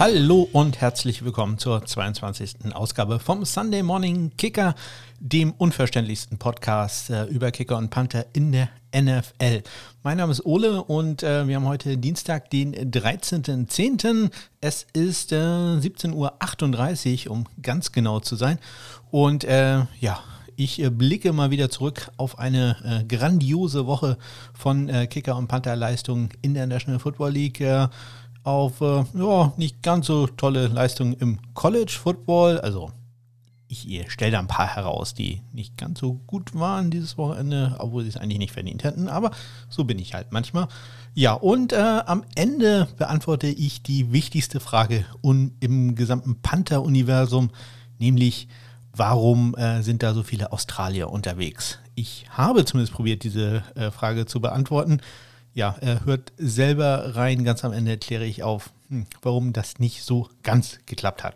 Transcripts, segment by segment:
Hallo und herzlich willkommen zur 22. Ausgabe vom Sunday Morning Kicker, dem unverständlichsten Podcast äh, über Kicker und Panther in der NFL. Mein Name ist Ole und äh, wir haben heute Dienstag, den 13.10. Es ist äh, 17.38 Uhr, um ganz genau zu sein. Und äh, ja, ich äh, blicke mal wieder zurück auf eine äh, grandiose Woche von äh, Kicker- und Panther-Leistungen in der National Football League. Äh, auf äh, ja, nicht ganz so tolle Leistungen im College Football. Also ich stelle da ein paar heraus, die nicht ganz so gut waren dieses Wochenende, obwohl sie es eigentlich nicht verdient hätten. Aber so bin ich halt manchmal. Ja, und äh, am Ende beantworte ich die wichtigste Frage im gesamten Panther-Universum, nämlich warum äh, sind da so viele Australier unterwegs? Ich habe zumindest probiert, diese äh, Frage zu beantworten ja, hört selber rein. Ganz am Ende erkläre ich auf, hm, warum das nicht so ganz geklappt hat.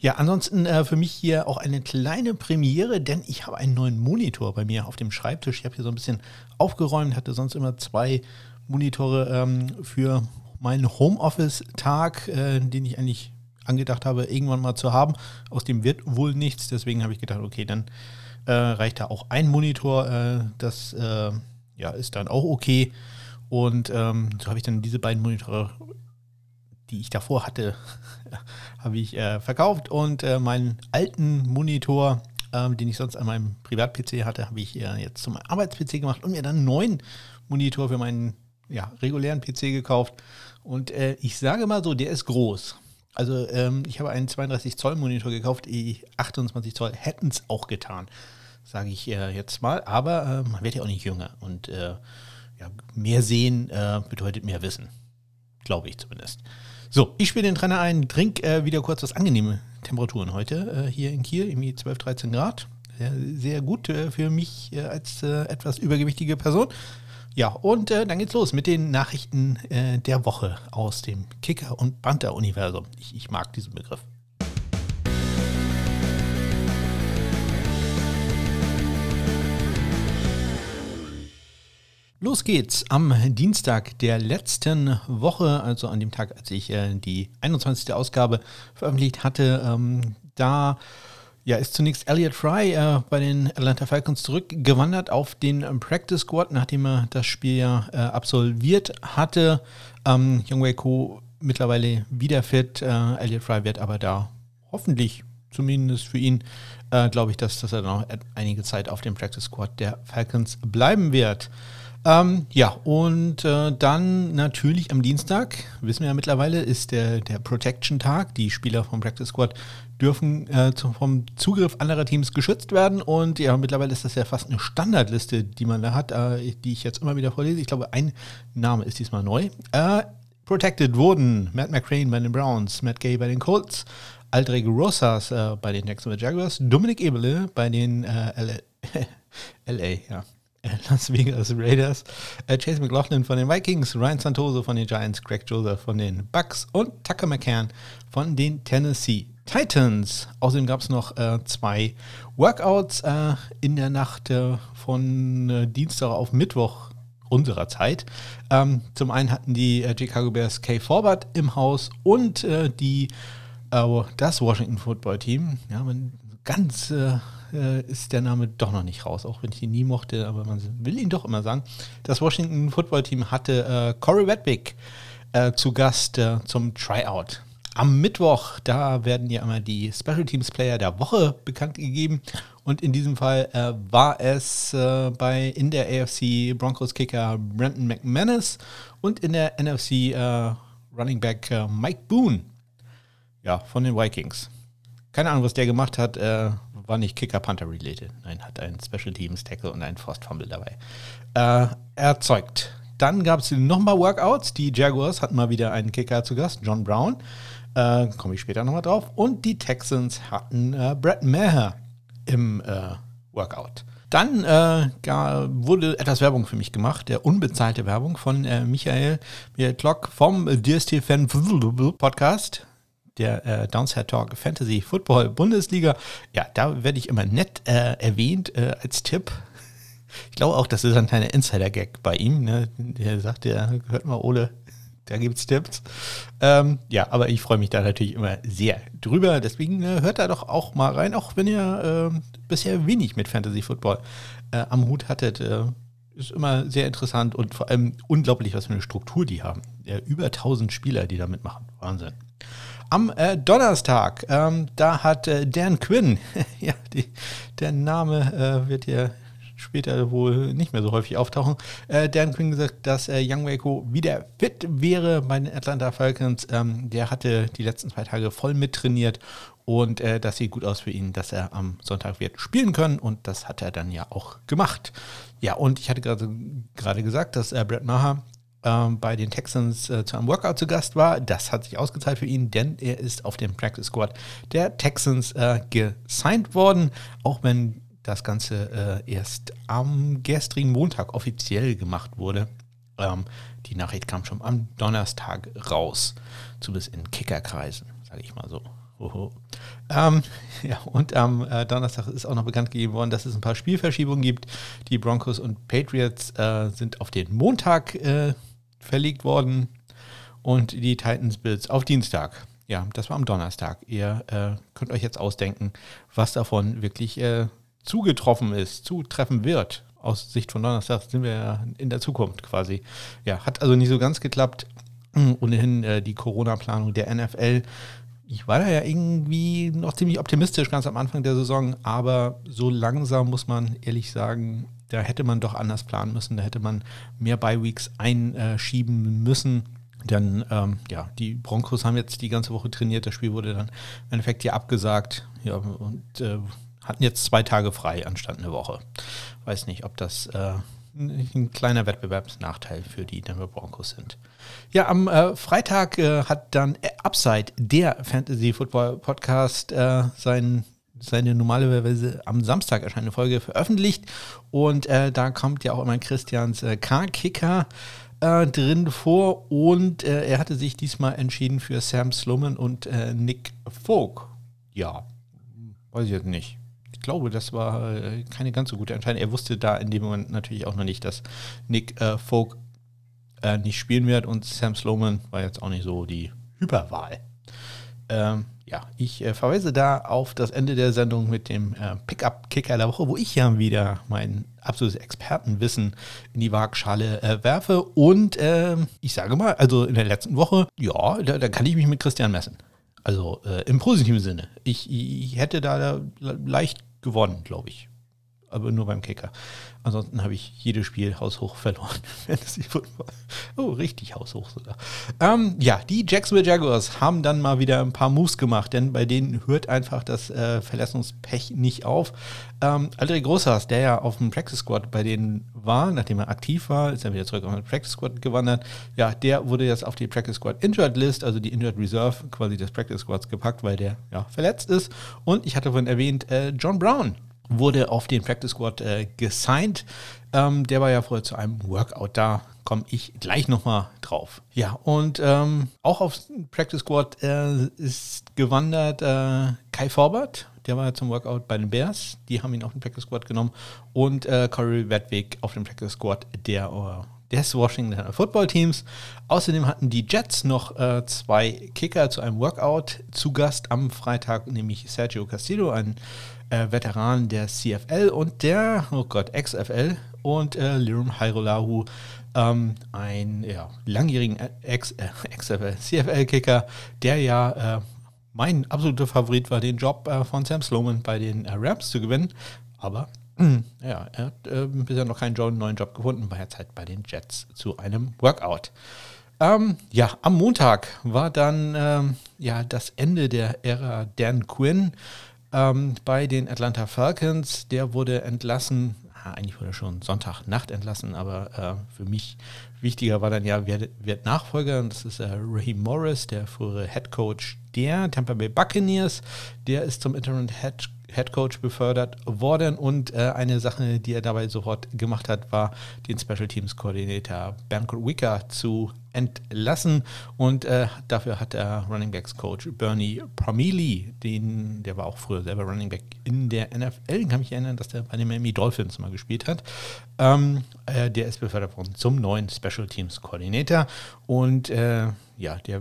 Ja, ansonsten äh, für mich hier auch eine kleine Premiere, denn ich habe einen neuen Monitor bei mir auf dem Schreibtisch. Ich habe hier so ein bisschen aufgeräumt, hatte sonst immer zwei Monitore ähm, für meinen Homeoffice-Tag, äh, den ich eigentlich angedacht habe, irgendwann mal zu haben. Aus dem wird wohl nichts, deswegen habe ich gedacht, okay, dann äh, reicht da auch ein Monitor. Äh, das äh, ja, ist dann auch okay. Und ähm, so habe ich dann diese beiden Monitore, die ich davor hatte, habe ich äh, verkauft und äh, meinen alten Monitor, äh, den ich sonst an meinem Privat-PC hatte, habe ich äh, jetzt zum Arbeits-PC gemacht und mir dann einen neuen Monitor für meinen ja, regulären PC gekauft. Und äh, ich sage mal so, der ist groß. Also ähm, ich habe einen 32 Zoll Monitor gekauft, 28 Zoll hätten es auch getan, sage ich äh, jetzt mal. Aber man wird ja auch nicht jünger und ja, mehr sehen äh, bedeutet mehr Wissen. Glaube ich zumindest. So, ich spiele den Trainer ein, trink äh, wieder kurz was angenehme Temperaturen heute äh, hier in Kiel, irgendwie 12, 13 Grad. Sehr, sehr gut äh, für mich äh, als äh, etwas übergewichtige Person. Ja, und dann geht's los mit den Nachrichten der Woche aus dem Kicker- und Banter-Universum. Ich, ich mag diesen Begriff. Los geht's am Dienstag der letzten Woche, also an dem Tag, als ich äh, die 21. Ausgabe veröffentlicht hatte. Ähm, da ja, ist zunächst Elliot Fry äh, bei den Atlanta Falcons zurückgewandert auf den Practice Squad, nachdem er das Spiel ja äh, absolviert hatte. Ähm, Youngway Co. mittlerweile wieder fit. Äh, Elliot Fry wird aber da hoffentlich zumindest für ihn, äh, glaube ich, dass, dass er noch einige Zeit auf dem Practice Squad der Falcons bleiben wird. Ähm, ja, und äh, dann natürlich am Dienstag, wissen wir ja mittlerweile, ist der, der Protection-Tag. Die Spieler vom Practice Squad dürfen äh, zum, vom Zugriff anderer Teams geschützt werden. Und ja, mittlerweile ist das ja fast eine Standardliste, die man da hat, äh, die ich jetzt immer wieder vorlese. Ich glaube, ein Name ist diesmal neu. Äh, protected wurden Matt McCrane bei den Browns, Matt Gay bei den Colts, Aldrich Rosas äh, bei den Jacksonville Jaguars, Dominik Ebele bei den LA, LA ja, Las Vegas Raiders, äh, Chase McLaughlin von den Vikings, Ryan Santoso von den Giants, Greg Joseph von den Bucks und Tucker McCann von den Tennessee Titans. Außerdem gab es noch äh, zwei Workouts äh, in der Nacht äh, von äh, Dienstag auf Mittwoch unserer Zeit. Ähm, zum einen hatten die äh, Chicago Bears Kay Forward im Haus und die das Washington Football Team. Ja, ganz äh, ist der Name doch noch nicht raus, auch wenn ich ihn nie mochte, aber man will ihn doch immer sagen. Das Washington Football Team hatte äh, Corey Redwick äh, zu Gast äh, zum Tryout. Am Mittwoch, da werden ja immer die Special Teams Player der Woche bekannt gegeben. Und in diesem Fall äh, war es äh, bei in der AFC Broncos Kicker Brandon McManus und in der NFC Running Back Mike Boone. Ja, von den Vikings. Keine Ahnung, was der gemacht hat. Äh, war nicht Kicker-Panther-related. Nein, hat einen Special Teams Tackle und einen Forced Fumble dabei. Äh, erzeugt. Dann gab es nochmal Workouts. Die Jaguars hatten mal wieder einen Kicker zu Gast, John Brown. Äh, Komme ich später nochmal drauf. Und die Texans hatten äh, Brett Maher im äh, Workout. Dann äh, wurde etwas Werbung für mich gemacht, der unbezahlte Werbung von äh, Michael, Michael Klock vom DST Fan Podcast der äh, Downside Talk Fantasy Football Bundesliga. Ja, da werde ich immer nett äh, erwähnt äh, als Tipp. Ich glaube auch, das ist ein kleiner Insider-Gag bei ihm. Ne? Der sagt, ja, hört mal, Ole, da gibt es Tipps. Ähm, ja, aber ich freue mich da natürlich immer sehr drüber. Deswegen äh, hört da doch auch mal rein, auch wenn ihr äh, bisher wenig mit Fantasy Football äh, am Hut hattet. Äh, ist immer sehr interessant und vor allem unglaublich, was für eine Struktur die haben. Über 1000 Spieler, die da mitmachen. Wahnsinn. Am äh, Donnerstag, ähm, da hat äh, Dan Quinn, ja, die, der Name wird ja später wohl nicht mehr so häufig auftauchen. Äh, Dan Quinn gesagt, dass äh, Young Waco wieder fit wäre bei den Atlanta Falcons. Ähm, der hatte die letzten zwei Tage voll mittrainiert und äh, das sieht gut aus für ihn, dass er am Sonntag wird spielen können und das hat er dann ja auch gemacht. Ja, und ich hatte gerade gesagt, dass äh, Brett Maher ähm, bei den Texans äh, zu einem Workout zu Gast war. Das hat sich ausgezahlt für ihn, denn er ist auf dem Practice Squad der Texans äh, gesigned worden, auch wenn das Ganze äh, erst am gestrigen Montag offiziell gemacht wurde. Ähm, die Nachricht kam schon am Donnerstag raus, zumindest in Kickerkreisen, sage ich mal so. Ähm, ja, und am äh, Donnerstag ist auch noch bekannt gegeben worden, dass es ein paar Spielverschiebungen gibt. Die Broncos und Patriots äh, sind auf den Montag äh, verlegt worden und die Titans Bills auf Dienstag. Ja, das war am Donnerstag. Ihr äh, könnt euch jetzt ausdenken, was davon wirklich äh, zugetroffen ist, zutreffen wird. Aus Sicht von Donnerstag sind wir ja in der Zukunft quasi. Ja, hat also nicht so ganz geklappt. Ohnehin äh, die Corona-Planung der NFL. Ich war da ja irgendwie noch ziemlich optimistisch ganz am Anfang der Saison, aber so langsam muss man ehrlich sagen, da hätte man doch anders planen müssen. Da hätte man mehr Bye-Weeks einschieben müssen. Denn ähm, ja, die Broncos haben jetzt die ganze Woche trainiert. Das Spiel wurde dann im Endeffekt hier abgesagt. Ja, und äh, hatten jetzt zwei Tage frei anstatt eine Woche. Weiß nicht, ob das äh, ein kleiner Wettbewerbsnachteil für die Denver Broncos sind. Ja, am äh, Freitag äh, hat dann Upside, der Fantasy Football Podcast, äh, sein, seine normalerweise am Samstag erscheinende Folge veröffentlicht. Und äh, da kommt ja auch immer Christians äh, K-Kicker äh, drin vor. Und er hatte sich diesmal entschieden für Sam Sloman und Nick Folk. Ja, weiß ich jetzt nicht ich glaube, das war äh, keine ganz so gute Entscheidung. Er wusste da in dem Moment natürlich auch noch nicht, dass Nick äh, Folk äh, nicht spielen wird und Sam Sloman war jetzt auch nicht so die Hyperwahl. Ähm, ja, ich äh, verweise da auf das Ende der Sendung mit dem äh, Pickup-Kicker der Woche, wo ich ja wieder mein absolutes Expertenwissen in die Waagschale äh, werfe. Und ähm, ich sage mal, also in der letzten Woche, ja, da, da kann ich mich mit Christian messen. Also äh, im positiven Sinne. Ich, ich hätte da leicht gewonnen, glaube ich. Aber nur beim Kicker. Ansonsten habe ich jedes Spiel haushoch verloren. oh, richtig haushoch sogar. Ähm, ja, die Jacksonville Jaguars haben dann mal wieder ein paar Moves gemacht, denn bei denen hört einfach das äh, Verletzungspech nicht auf. Ähm, Aldrich Großhaus, der ja auf dem Practice Squad bei denen war, nachdem er aktiv war, ist er wieder zurück auf den Practice Squad gewandert. Ja, der wurde jetzt auf die Practice Squad Injured List, also die Injured Reserve quasi des Practice Squads gepackt, weil der ja verletzt ist. Und ich hatte vorhin erwähnt, äh, John Brown wurde auf den Practice Squad äh, gesigned. Ähm, der war ja vorher zu einem Workout da. Komme ich gleich nochmal drauf. Ja, und ähm, auch auf Practice Squad äh, ist gewandert äh, Kai Forbert. Der war ja zum Workout bei den Bears. Die haben ihn auf den Practice Squad genommen. Und äh, Corey Wedwig auf dem Practice Squad der, äh, des Washington Football Teams. Außerdem hatten die Jets noch äh, zwei Kicker zu einem Workout zu Gast am Freitag, nämlich Sergio Castillo, ein äh, Veteran der CFL und der, oh Gott, XFL und äh, Lirum Hairolahu, ähm, ein ja, langjährigen Ex, äh, XFL, CFL-Kicker, der ja äh, mein absoluter Favorit war, den Job äh, von Sam Sloman bei den äh, Rams zu gewinnen. Aber ja, er hat äh, bisher noch keinen neuen Job gefunden, war jetzt halt bei den Jets zu einem Workout. Ähm, ja, am Montag war dann ähm, ja das Ende der Ära Dan Quinn ähm, bei den Atlanta Falcons. Der wurde entlassen, ah, eigentlich wurde er schon Sonntagnacht entlassen, aber äh, für mich wichtiger war dann ja, wer wird Nachfolger? Und das ist äh, Raheem Morris, der frühere Head Coach der Tampa Bay Buccaneers. Der ist zum Interim Head Head Coach befördert worden. Und äh, eine Sache, die er dabei sofort gemacht hat, war den Special Teams Koordinator Bamco Wicker zu entlassen. Und äh, dafür hat er Running Backs Coach Bernie Pramili, den, der war auch früher selber Running Back in der NFL, kann mich erinnern, dass der bei den Miami Dolphins mal gespielt hat. Ähm, äh, der ist befördert worden zum neuen Special Teams Koordinator. Und äh, ja, der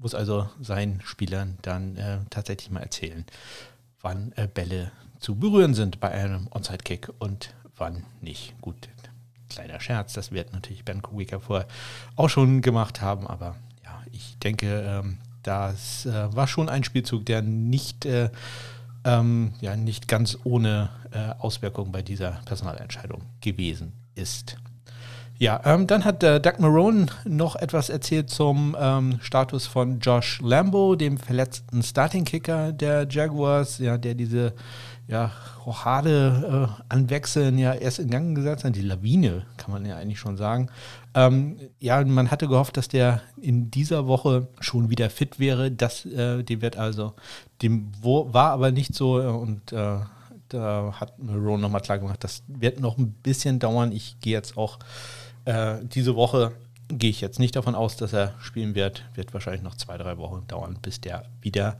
muss also seinen Spielern dann äh, tatsächlich mal erzählen, wann äh, Bälle zu berühren sind bei einem Onside-Kick und wann nicht. Gut, kleiner Scherz, das wird natürlich Ben Kubica vorher auch schon gemacht haben, aber ja, ich denke, ähm, das äh, war schon ein Spielzug, der nicht, äh, ähm, ja, nicht ganz ohne äh, Auswirkungen bei dieser Personalentscheidung gewesen ist. Ja, ähm, dann hat äh, Doug Marone noch etwas erzählt zum ähm, Status von Josh Lambo, dem verletzten Starting-Kicker der Jaguars, ja, der diese ja, Rochade äh, anwechseln ja erst in Gang gesetzt hat. Die Lawine, kann man ja eigentlich schon sagen. Ähm, ja, man hatte gehofft, dass der in dieser Woche schon wieder fit wäre. Das, äh, dem wird also, dem wo, war aber nicht so äh, und äh, da hat Marone nochmal klar gemacht, das wird noch ein bisschen dauern. Ich gehe jetzt auch äh, diese Woche gehe ich jetzt nicht davon aus, dass er spielen wird. Wird wahrscheinlich noch zwei, drei Wochen dauern, bis der wieder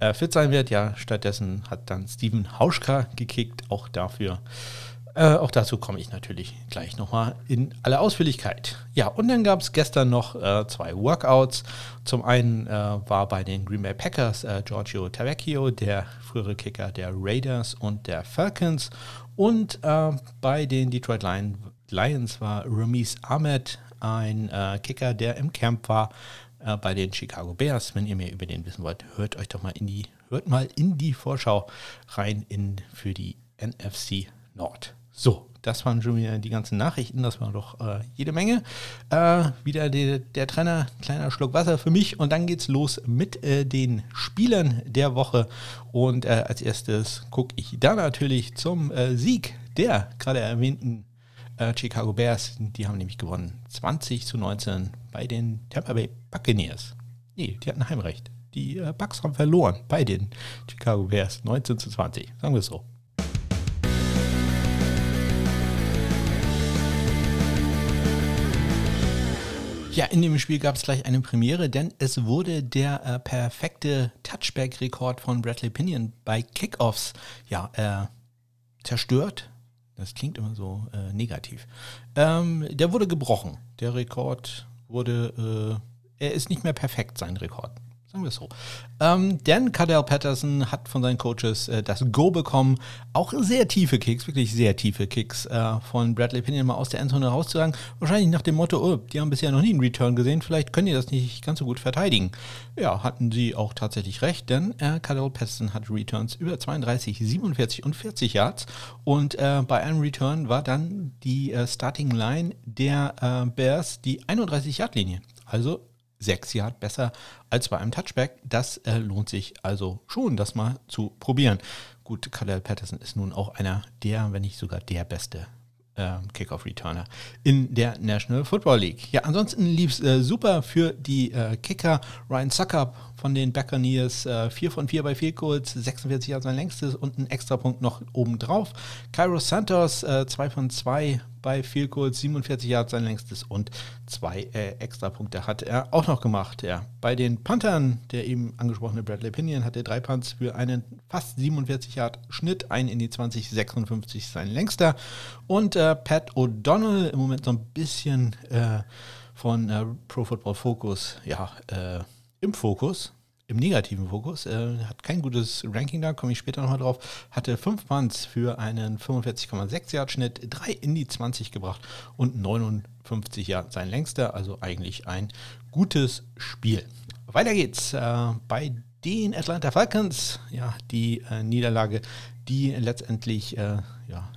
äh, fit sein wird. Ja, stattdessen hat dann Steven Hauschka gekickt. Auch dafür, äh, auch dazu komme ich natürlich gleich nochmal in aller Ausführlichkeit. Ja, und dann gab es gestern noch äh, zwei Workouts. Zum einen äh, war bei den Green Bay Packers äh, Giorgio Tavecchio, der frühere Kicker der Raiders und der Falcons. Und bei den Detroit Lions Lions war Ramiz Ahmed, ein äh, Kicker, der im Camp war äh, bei den Chicago Bears. Wenn ihr mehr über den wissen wollt, hört euch doch mal in die, hört mal in die Vorschau rein in, für die NFC Nord. So, das waren schon wieder die ganzen Nachrichten, das war doch äh, jede Menge. Äh, wieder die, der Trainer, kleiner Schluck Wasser für mich und dann geht's los mit äh, den Spielern der Woche. Und äh, als erstes gucke ich da natürlich zum Sieg der gerade erwähnten äh, Chicago Bears, die haben nämlich gewonnen. 20 zu 19 bei den Tampa Bay Buccaneers. Nee, die hatten Heimrecht. Die äh, Bucks haben verloren bei den Chicago Bears. 19 zu 20, sagen wir es so. Ja, in dem Spiel gab es gleich eine Premiere, denn es wurde der äh, perfekte Touchback-Rekord von Bradley Pinion bei Kickoffs ja, äh, zerstört. Das klingt immer so äh, negativ. Ähm, der wurde gebrochen. Der Rekord wurde, äh, er ist nicht mehr perfekt, sein Rekord. Sagen wir es so. Ähm, denn Cadell Patterson hat von seinen Coaches äh, das Go bekommen. Auch sehr tiefe Kicks, wirklich sehr tiefe Kicks äh, von Bradley Pinion mal aus der Endzone rauszusagen. Wahrscheinlich nach dem Motto, oh, die haben bisher noch nie einen Return gesehen, vielleicht können die das nicht ganz so gut verteidigen. Ja, hatten sie auch tatsächlich recht, denn äh, Cadell Patterson hat Returns über 32, 47 und 40 Yards. Und äh, bei einem Return war dann die äh, Starting Line der äh, Bears die 31-Yard-Linie. Also sechs Yard besser als bei einem Touchback. Das äh, lohnt sich also schon, das mal zu probieren. Gut, Cadell Patterson ist nun auch einer der, wenn nicht sogar der beste äh, Kickoff-Returner in der National Football League. Ja, ansonsten lief es äh, super für die äh, Kicker. Ryan Suckup von den Buccaneers, äh, 4 von 4 bei Field Goals, 46 Jahre sein längstes und ein Extrapunkt noch obendrauf. Cairo Santos, äh, 2 von 2 bei Field Goals, 47 Yards sein längstes und zwei äh, Extrapunkte hat er auch noch gemacht. Ja. Bei den Panthern, der eben angesprochene Bradley Pinion, hatte drei Punts für einen fast 47 Yard Schnitt, ein in die 20, 56 sein längster. Und äh, Pat O'Donnell, im Moment so ein bisschen äh, von äh, Pro Football Focus, ja, äh, im Fokus im negativen Fokus. Äh, hat kein gutes Ranking da, komme ich später nochmal drauf. Hatte fünf Punts für einen 45,6 Yard Schnitt, drei in die 20 gebracht und 59 Yard sein längster. Also eigentlich ein gutes Spiel. Weiter geht's äh, bei den Atlanta Falcons. Ja, die äh, Niederlage, die letztendlich äh, ja,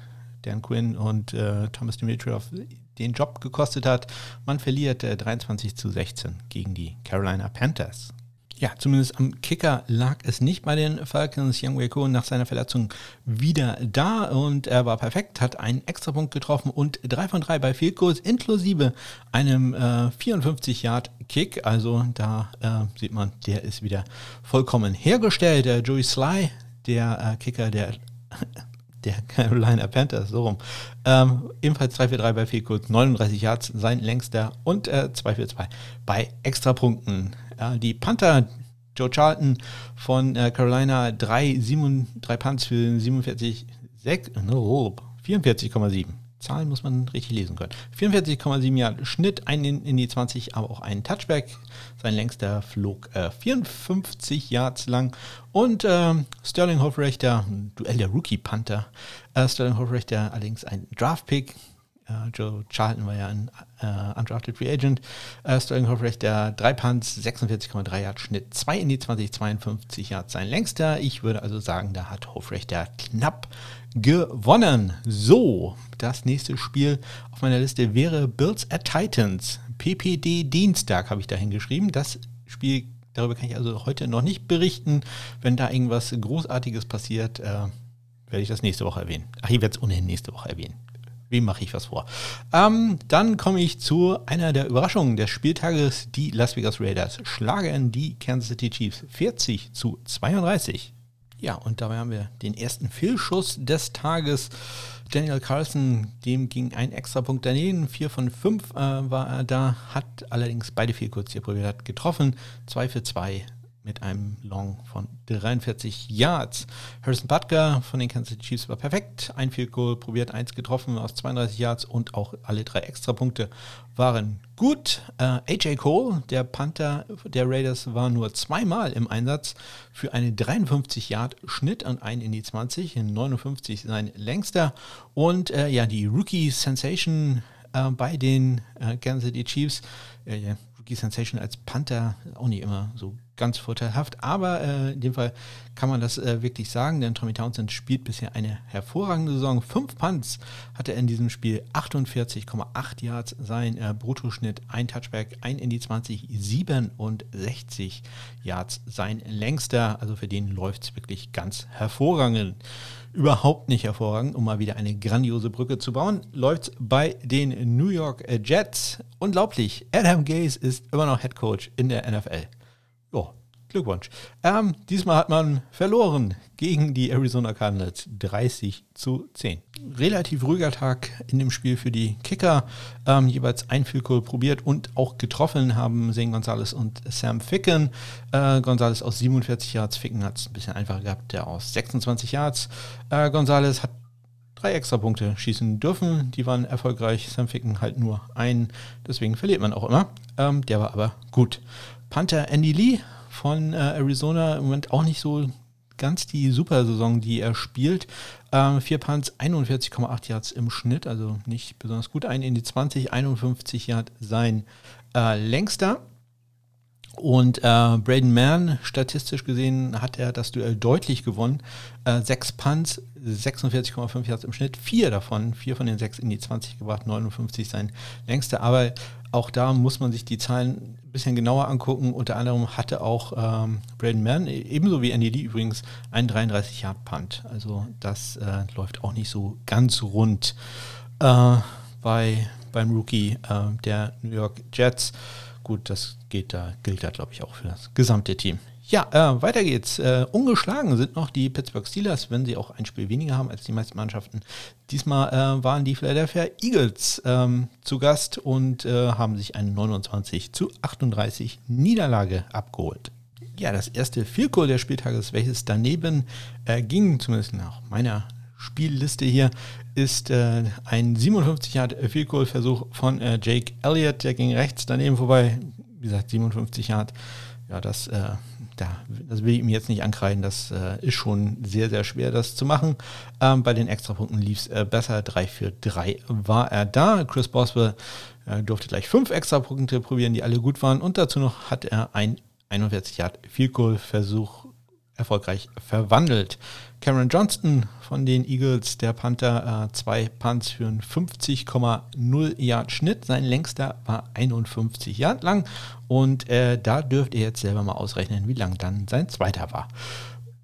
Dan Quinn und äh, Thomas Dimitrov den Job gekostet hat. Man verliert 23 äh, zu 16 gegen die Carolina Panthers. Ja, zumindest am Kicker lag es nicht bei den Falcons. Young Wei nach seiner Verletzung wieder da und er war perfekt, hat einen Extrapunkt getroffen und drei von drei bei Field Goals inklusive einem äh, 54-Yard-Kick. Also da äh, sieht man, der ist wieder vollkommen hergestellt. Der Joey Sly, der äh, Kicker der, der Carolina Panthers, so rum. Ähm, ebenfalls 3-4-3 bei Field 39 Yards, sein längster und äh, 2-4-2 bei Extrapunkten. Äh, die Panther, Joe Charlton von äh, Carolina, 3, 7, 3 Punts für 47, 6, no, 44,7. Zahlen muss man richtig lesen können. 44,7 Jahre Schnitt, ein in, die 20, aber auch ein Touchback. Sein längster flog äh, 54 Yards lang. Und äh, Sterling Hofrechter, Duell der Rookie-Panther. Äh, Sterling Hofrechter allerdings ein Draft-Pick. Uh, Joe Charlton war ja ein uh, undrafted Free Agent. Uh, Sterling Hofrechter, drei Punts, 46,3 Yards Schnitt, 2 in die 20, 52 Yards sein längster. Ich würde also sagen, da hat Hofrechter knapp gewonnen. So, das nächste Spiel auf meiner Liste wäre Bills at Titans. PPD Dienstag habe ich da hingeschrieben. Das Spiel, darüber kann ich also heute noch nicht berichten. Wenn da irgendwas Großartiges passiert, äh, werde ich das nächste Woche erwähnen. Ach, ich werde es ohnehin nächste Woche erwähnen. Wem mache ich was vor? Ähm, dann komme ich zu einer der Überraschungen des Spieltages. Die Las Vegas Raiders schlagen die Kansas City Chiefs 40 zu 32. Ja, und dabei haben wir den ersten Fehlschuss des Tages. Daniel Carlson, dem ging ein extra Punkt daneben. Vier von fünf äh, war er da, hat allerdings beide vier kurz hier probiert, hat getroffen. Zwei für zwei mit einem Long von 43 Yards. Harrison Butker von den Kansas City Chiefs war perfekt. Ein Field Goal probiert, eins getroffen aus 32 Yards und auch alle drei Extrapunkte waren gut. Äh, AJ Cole, der Panther der Raiders, war nur zweimal im Einsatz für einen 53 Yard Schnitt und ein in die 20, in 59 sein längster. Und äh, ja, die Rookie Sensation äh, bei den äh, Kansas City Chiefs, äh, Rookie Sensation als Panther auch nicht immer so ganz vorteilhaft. Aber äh, in dem Fall kann man das äh, wirklich sagen, denn Tommy Townsend spielt bisher eine hervorragende Saison. Fünf Punts hatte er in diesem Spiel, 48,8 Yards sein äh, Bruttoschnitt, ein Touchback, ein in die 20, 67 Yards sein längster. Also für den läuft es wirklich ganz hervorragend. Überhaupt nicht hervorragend, um mal wieder eine grandiose Brücke zu bauen, läuft bei den New York Jets. Unglaublich, Adam Gaze ist immer noch Head Coach in der NFL. Glückwunsch. Ähm, diesmal hat man verloren gegen die Arizona Cardinals 30 zu 10. Relativ ruhiger Tag in dem Spiel für die Kicker. Ähm, jeweils ein Field probiert und auch getroffen haben Zane Gonzalez und Sam Ficken. Äh, Gonzalez aus 47 Yards, Ficken hat es ein bisschen einfacher gehabt, der aus 26 Yards. Äh, Gonzalez hat drei extra Punkte schießen dürfen. Die waren erfolgreich. Sam Ficken halt nur einen. Deswegen verliert man auch immer. Ähm, der war aber gut. Panther Andy Lee von äh, Arizona im Moment auch nicht so ganz die Super-Saison, die er spielt. Ähm, vier Punts, 41,8 Yards im Schnitt, also nicht besonders gut. Ein in die 20, 51 Yards sein äh, längster. Und äh, Braden Mann, statistisch gesehen, hat er das Duell deutlich gewonnen. Äh, sechs Punts, 46,5 Yards im Schnitt, vier davon, vier von den sechs in die 20 gebracht, 59 sein längster. Aber auch da muss man sich die Zahlen ein bisschen genauer angucken. Unter anderem hatte auch ähm, Braden Mann, ebenso wie Andy Lee übrigens, einen 33 Yard Punt. Also das äh, läuft auch nicht so ganz rund äh, bei, beim Rookie äh, der New York Jets. Gut, das geht da, gilt da, glaube ich, auch für das gesamte Team. Ja, äh, weiter geht's. Äh, ungeschlagen sind noch die Pittsburgh Steelers, wenn sie auch ein Spiel weniger haben als die meisten Mannschaften. Diesmal äh, waren die Philadelphia Eagles ähm, zu Gast und äh, haben sich eine 29 zu 38 Niederlage abgeholt. Ja, das erste Field Goal des Spieltages, welches daneben äh, ging, zumindest nach meiner Spielliste hier, ist äh, ein 57 Yard Field Goal Versuch von Jake Elliott, der ging rechts daneben vorbei. Wie gesagt, 57 Yard. Ja, das da, das will ich ihm jetzt nicht ankreiden, das äh, ist schon sehr, sehr schwer, das zu machen. Ähm, bei den Extrapunkten lief es äh, besser, 3 für 3 war er da. Chris Boswell äh, durfte gleich fünf Extrapunkte probieren, die alle gut waren und dazu noch hat er ein 41 Yard Field Goal Versuch erfolgreich verwandelt. Cameron Johnston von den Eagles, der Panther, äh, zwei Punts für einen 50,0 Yard Schnitt. Sein längster war 51 Yard lang und äh, da dürft ihr jetzt selber mal ausrechnen, wie lang dann sein zweiter war.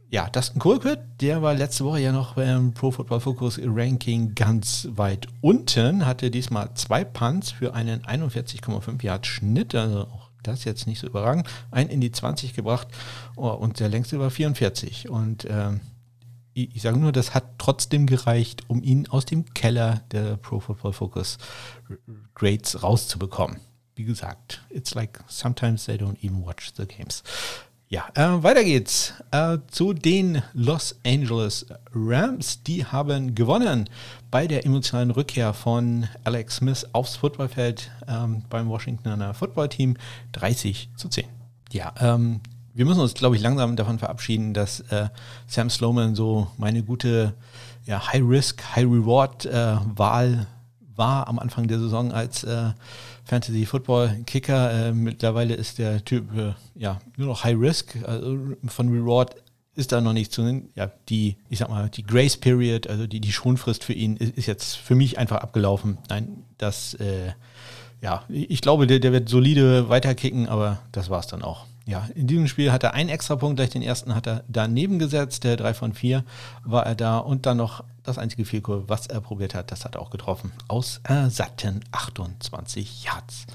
Ja, Dustin Colquitt, der war letzte Woche ja noch beim Pro Football Focus Ranking ganz weit unten, hatte diesmal zwei Punts für einen 41,5 Yard Schnitt, also auch das jetzt nicht so überragend, ein in die 20 gebracht oh, und der längste war 44. Und ähm, ich, ich sage nur, das hat trotzdem gereicht, um ihn aus dem Keller der Pro Football Focus Grades rauszubekommen. Wie gesagt, it's like sometimes they don't even watch the games. Ja, äh, weiter geht's äh, zu den Los Angeles Rams. Die haben gewonnen bei der emotionalen Rückkehr von Alex Smith aufs Footballfeld ähm, beim Washingtoner Football Team 30 zu 10. Ja, ähm, wir müssen uns, glaube ich, langsam davon verabschieden, dass äh, Sam Sloman so meine gute ja, High-Risk, High-Reward-Wahl äh, war am Anfang der Saison als äh, Fantasy-Football-Kicker. Äh, mittlerweile ist der Typ äh, ja nur noch High-Risk. Also von Reward ist da noch nichts zu nennen. Ja, die, ich sag mal, die Grace Period, also die, die Schonfrist für ihn, ist, ist jetzt für mich einfach abgelaufen. Nein, das, äh, ja, ich glaube, der, der wird solide weiterkicken, aber das war es dann auch. Ja, in diesem Spiel hat er einen extra Punkt, gleich den ersten hat er daneben gesetzt, der 3 von 4 war er da und dann noch das einzige Vielkohl, was er probiert hat, das hat er auch getroffen. Aus äh, satten 28 Yards.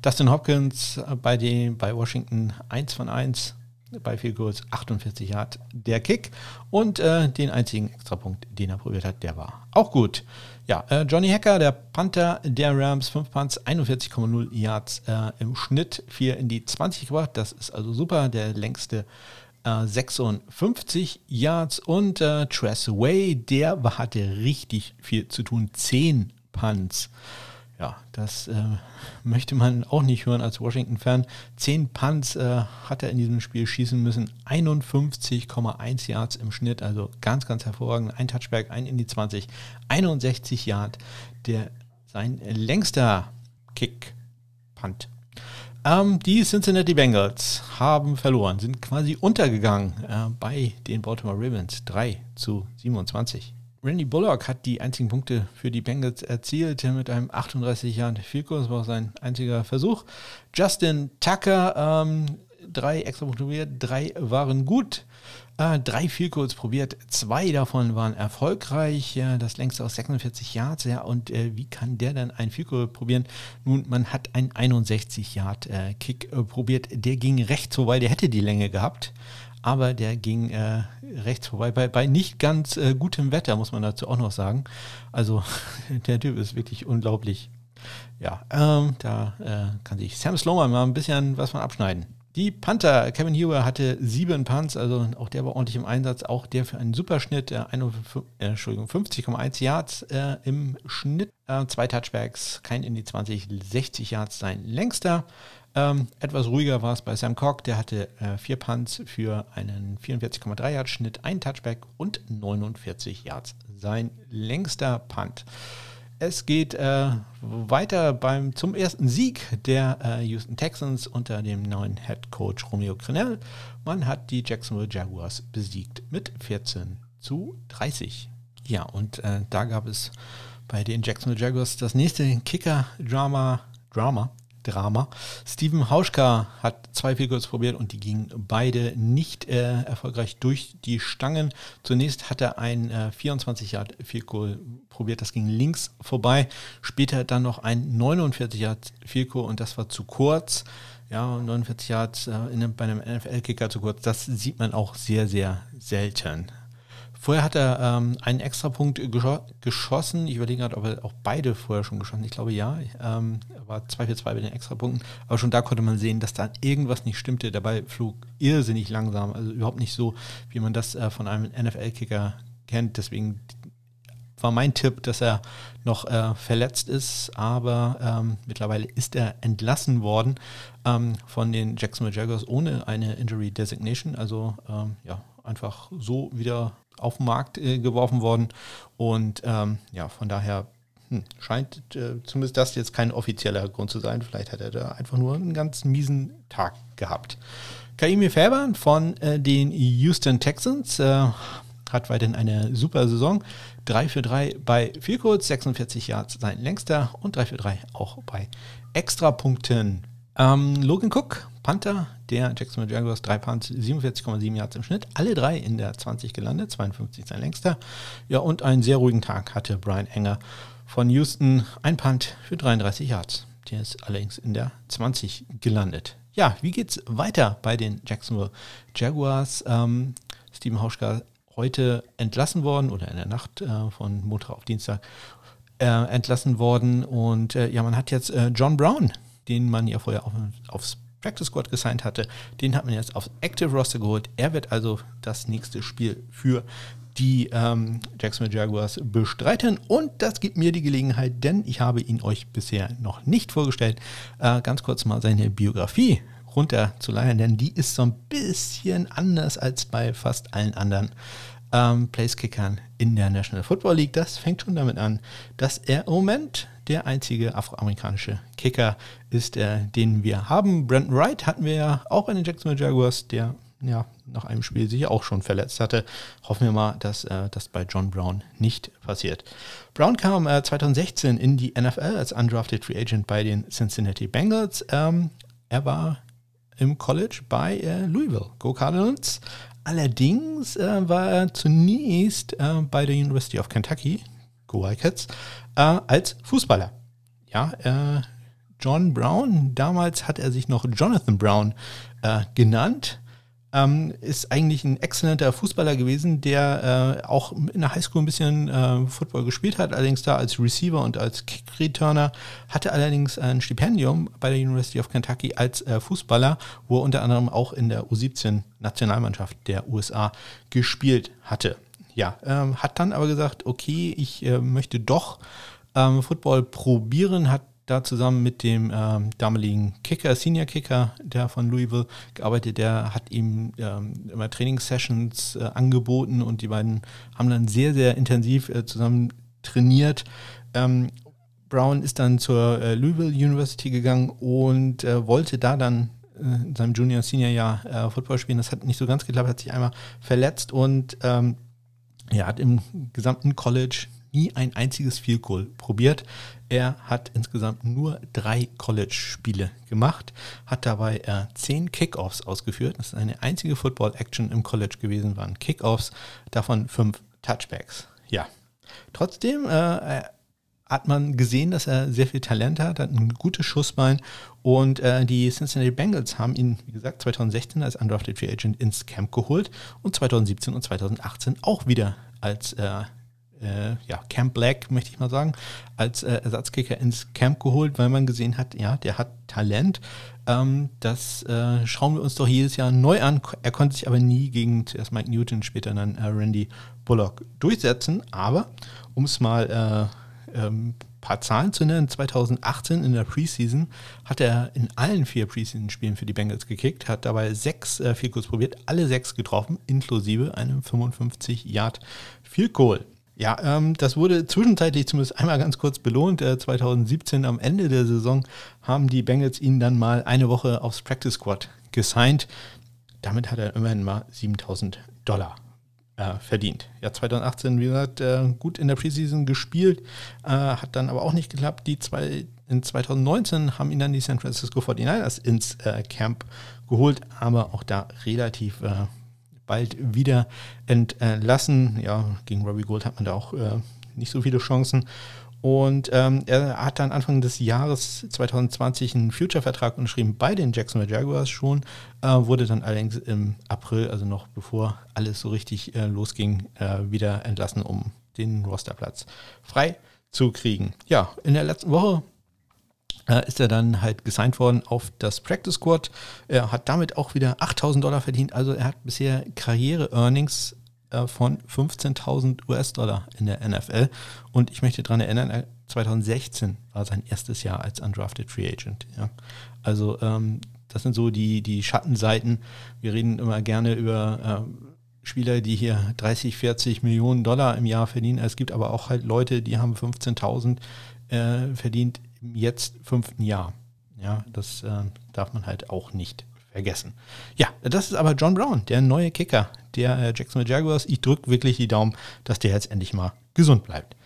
Dustin Hopkins bei, den, bei Washington 1 von 1, bei Field Goals 48 Yards der Kick und äh, den einzigen Extrapunkt, den er probiert hat, der war auch gut. Ja, äh, Johnny Hacker, der Panther der Rams, 5 Punts, 41,0 Yards äh, im Schnitt, 4 in die 20 gebracht. Das ist also super. Der längste äh, 56 Yards. Und äh, Tress Way, der hatte richtig viel zu tun. 10 Punts ja, das äh, möchte man auch nicht hören als Washington-Fan. Zehn Punts äh, hat er in diesem Spiel schießen müssen. 51,1 Yards im Schnitt, also ganz, ganz hervorragend. Ein Touchback, ein in die 20, 61 Yard. Der, sein längster Kick-Punt. Ähm, die Cincinnati Bengals haben verloren, sind quasi untergegangen äh, bei den Baltimore Ravens. 3 zu 27. Randy Bullock hat die einzigen Punkte für die Bengals erzielt mit einem 38 Jahren Vielkurs. Das war sein einziger Versuch. Justin Tucker, ähm, drei extra Punkte probiert, drei waren gut. Äh, drei Vielkurs probiert, zwei davon waren erfolgreich. Ja, das längste aus 46 Yards. Ja, und äh, wie kann der dann ein Vielkurs probieren? Nun, man hat einen 61 Yard äh, Kick äh, probiert. Der ging rechts vorbei, der hätte die Länge gehabt aber der ging äh, rechts vorbei. Bei, bei nicht ganz äh, gutem Wetter, muss man dazu auch noch sagen. Also der Typ ist wirklich unglaublich. Ja, ähm, da äh, kann sich Sam Sloman mal ein bisschen was von abschneiden. Die Panther, Kevin Huber hatte sieben Punts, also auch der war ordentlich im Einsatz, auch der für einen Superschnitt, äh, 50,1 Yards äh, im Schnitt, äh, zwei Touchbacks, kein in die 20, 60 Yards sein längster. Ähm, etwas ruhiger war es bei Sam Cock, der hatte äh, vier Punts für einen 44,3 Yard Schnitt, ein Touchback und 49 Yards. Sein längster Punt. Es geht äh, weiter beim, zum ersten Sieg der äh, Houston Texans unter dem neuen Head Coach Romeo Crennel. Man hat die Jacksonville Jaguars besiegt mit 14 zu 30. Ja, und äh, da gab es bei den Jacksonville Jaguars das nächste Kicker-Drama, Drama, Drama. Steven Hauschka hat zwei Field probiert und die gingen beide nicht äh, erfolgreich durch die Stangen. Zunächst hat er ein äh, 24 Yard Goal probiert, das ging links vorbei. Später dann noch ein 49 Yard Goal und das war zu kurz. Ja, 49 Yards äh, in, bei einem NFL-Kicker zu kurz. Das sieht man auch sehr, sehr selten. Vorher hat er ähm, einen Extrapunkt gescho geschossen. Ich überlege gerade, ob er auch beide vorher schon geschossen Ich glaube ja. Ähm, war 2 für 2 bei den Extrapunkten. Aber schon da konnte man sehen, dass da irgendwas nicht stimmte. Dabei flog irrsinnig langsam. Also überhaupt nicht so, wie man das äh, von einem NFL-Kicker kennt. Deswegen war mein Tipp, dass er noch äh, verletzt ist, aber ähm, mittlerweile ist er entlassen worden ähm, von den Jacksonville Jaguars ohne eine Injury Designation. Also ähm, ja, einfach so wieder auf den Markt äh, geworfen worden. Und ähm, ja, von daher hm, scheint äh, zumindest das jetzt kein offizieller Grund zu sein. Vielleicht hat er da einfach nur einen ganz miesen Tag gehabt. Kaimi Faber von äh, den Houston Texans äh, hat weiterhin eine super Saison. 3 für 3 bei Vielkurz, 46 Yards sein längster und 3 für 3 auch bei Extrapunkten. Ähm, Logan Cook, Panther der Jacksonville Jaguars, drei Punts, 47,7 Yards im Schnitt, alle drei in der 20 gelandet, 52 sein längster. Ja, und einen sehr ruhigen Tag hatte Brian Enger von Houston, ein Punt für 33 Yards. Der ist allerdings in der 20 gelandet. Ja, wie geht's weiter bei den Jacksonville Jaguars? Ähm, Steven Hauschka heute entlassen worden oder in der Nacht äh, von Montag auf Dienstag äh, entlassen worden. Und äh, ja, man hat jetzt äh, John Brown, den man ja vorher auf, aufs Practice Squad gesigned hatte, den hat man jetzt aufs Active Roster geholt. Er wird also das nächste Spiel für die ähm, Jacksonville Jaguars bestreiten. Und das gibt mir die Gelegenheit, denn ich habe ihn euch bisher noch nicht vorgestellt, äh, ganz kurz mal seine Biografie runterzuleihen, denn die ist so ein bisschen anders als bei fast allen anderen ähm, Place-Kickern in der National Football League. Das fängt schon damit an, dass er im Moment der einzige afroamerikanische Kicker ist, äh, den wir haben. Brandon Wright hatten wir ja auch bei den Jacksonville Jaguars, der ja nach einem Spiel sich auch schon verletzt hatte. Hoffen wir mal, dass äh, das bei John Brown nicht passiert. Brown kam äh, 2016 in die NFL als undrafted Free Agent bei den Cincinnati Bengals. Ähm, er war im College bei äh, Louisville, Go Cardinals. Allerdings äh, war er zunächst äh, bei der University of Kentucky, Go Wildcats, äh, als Fußballer. Ja, äh, John Brown, damals hat er sich noch Jonathan Brown äh, genannt ähm, ist eigentlich ein exzellenter Fußballer gewesen, der äh, auch in der Highschool ein bisschen äh, Football gespielt hat, allerdings da als Receiver und als Kick-Returner, hatte allerdings ein Stipendium bei der University of Kentucky als äh, Fußballer, wo er unter anderem auch in der U17-Nationalmannschaft der USA gespielt hatte. Ja, ähm, hat dann aber gesagt, okay, ich äh, möchte doch ähm, Football probieren, hat da zusammen mit dem ähm, damaligen Kicker, Senior Kicker, der von Louisville gearbeitet, der hat ihm ähm, immer Trainingssessions äh, angeboten und die beiden haben dann sehr, sehr intensiv äh, zusammen trainiert. Ähm, Brown ist dann zur äh, Louisville University gegangen und äh, wollte da dann äh, in seinem Junior- Senior Jahr äh, Football spielen. Das hat nicht so ganz geklappt, hat sich einmal verletzt und ähm, er hat im gesamten College nie ein einziges Field Goal probiert. Er hat insgesamt nur drei College-Spiele gemacht, hat dabei äh, zehn Kickoffs ausgeführt. Das ist eine einzige Football-Action im College gewesen, waren Kickoffs, davon fünf Touchbacks. Ja, trotzdem äh, hat man gesehen, dass er sehr viel Talent hat, hat ein gutes Schussbein und äh, die Cincinnati Bengals haben ihn, wie gesagt, 2016 als Undrafted Free Agent ins Camp geholt und 2017 und 2018 auch wieder als äh, äh, ja, Camp Black, möchte ich mal sagen, als äh, Ersatzkicker ins Camp geholt, weil man gesehen hat, ja, der hat Talent. Ähm, das äh, schauen wir uns doch jedes Jahr neu an. Er konnte sich aber nie gegen zuerst Mike Newton, später dann äh, Randy Bullock durchsetzen. Aber um es mal äh, ähm, paar Zahlen zu nennen, 2018 in der Preseason hat er in allen vier Preseason-Spielen für die Bengals gekickt, hat dabei sechs äh, Field probiert, alle sechs getroffen, inklusive einem 55 Yard Field Goal. Ja, ähm, das wurde zwischenzeitlich zumindest einmal ganz kurz belohnt. Äh, 2017 am Ende der Saison haben die Bengals ihn dann mal eine Woche aufs Practice Squad gesigned. Damit hat er immerhin mal 7000 Dollar äh, verdient. Ja, 2018, wie gesagt, äh, gut in der Preseason gespielt, äh, hat dann aber auch nicht geklappt. Die zwei, in 2019 haben ihn dann die San Francisco 49ers ins äh, Camp geholt, aber auch da relativ äh, bald wieder entlassen. Ja, gegen Robbie Gold hat man da auch äh, nicht so viele Chancen. Und ähm, er hat dann Anfang des Jahres 2020 einen Future-Vertrag unterschrieben bei den Jacksonville Jaguars schon, äh, wurde dann allerdings im April, also noch bevor alles so richtig äh, losging, äh, wieder entlassen, um den Rosterplatz frei zu kriegen. Ja, in der letzten Woche äh, ist er dann halt gesigned worden auf das Practice Squad. Er hat damit auch wieder 8000 Dollar verdient. Also er hat bisher Karriere-Earnings von 15.000 US-Dollar in der NFL. Und ich möchte daran erinnern, 2016 war sein erstes Jahr als Undrafted Free Agent. Ja. Also ähm, das sind so die, die Schattenseiten. Wir reden immer gerne über äh, Spieler, die hier 30, 40 Millionen Dollar im Jahr verdienen. Es gibt aber auch halt Leute, die haben 15.000 äh, verdient jetzt fünften Jahr. Ja, das äh, darf man halt auch nicht vergessen. Ja, das ist aber John Brown, der neue Kicker der äh, Jacksonville Jaguars. Ich drücke wirklich die Daumen, dass der jetzt endlich mal gesund bleibt.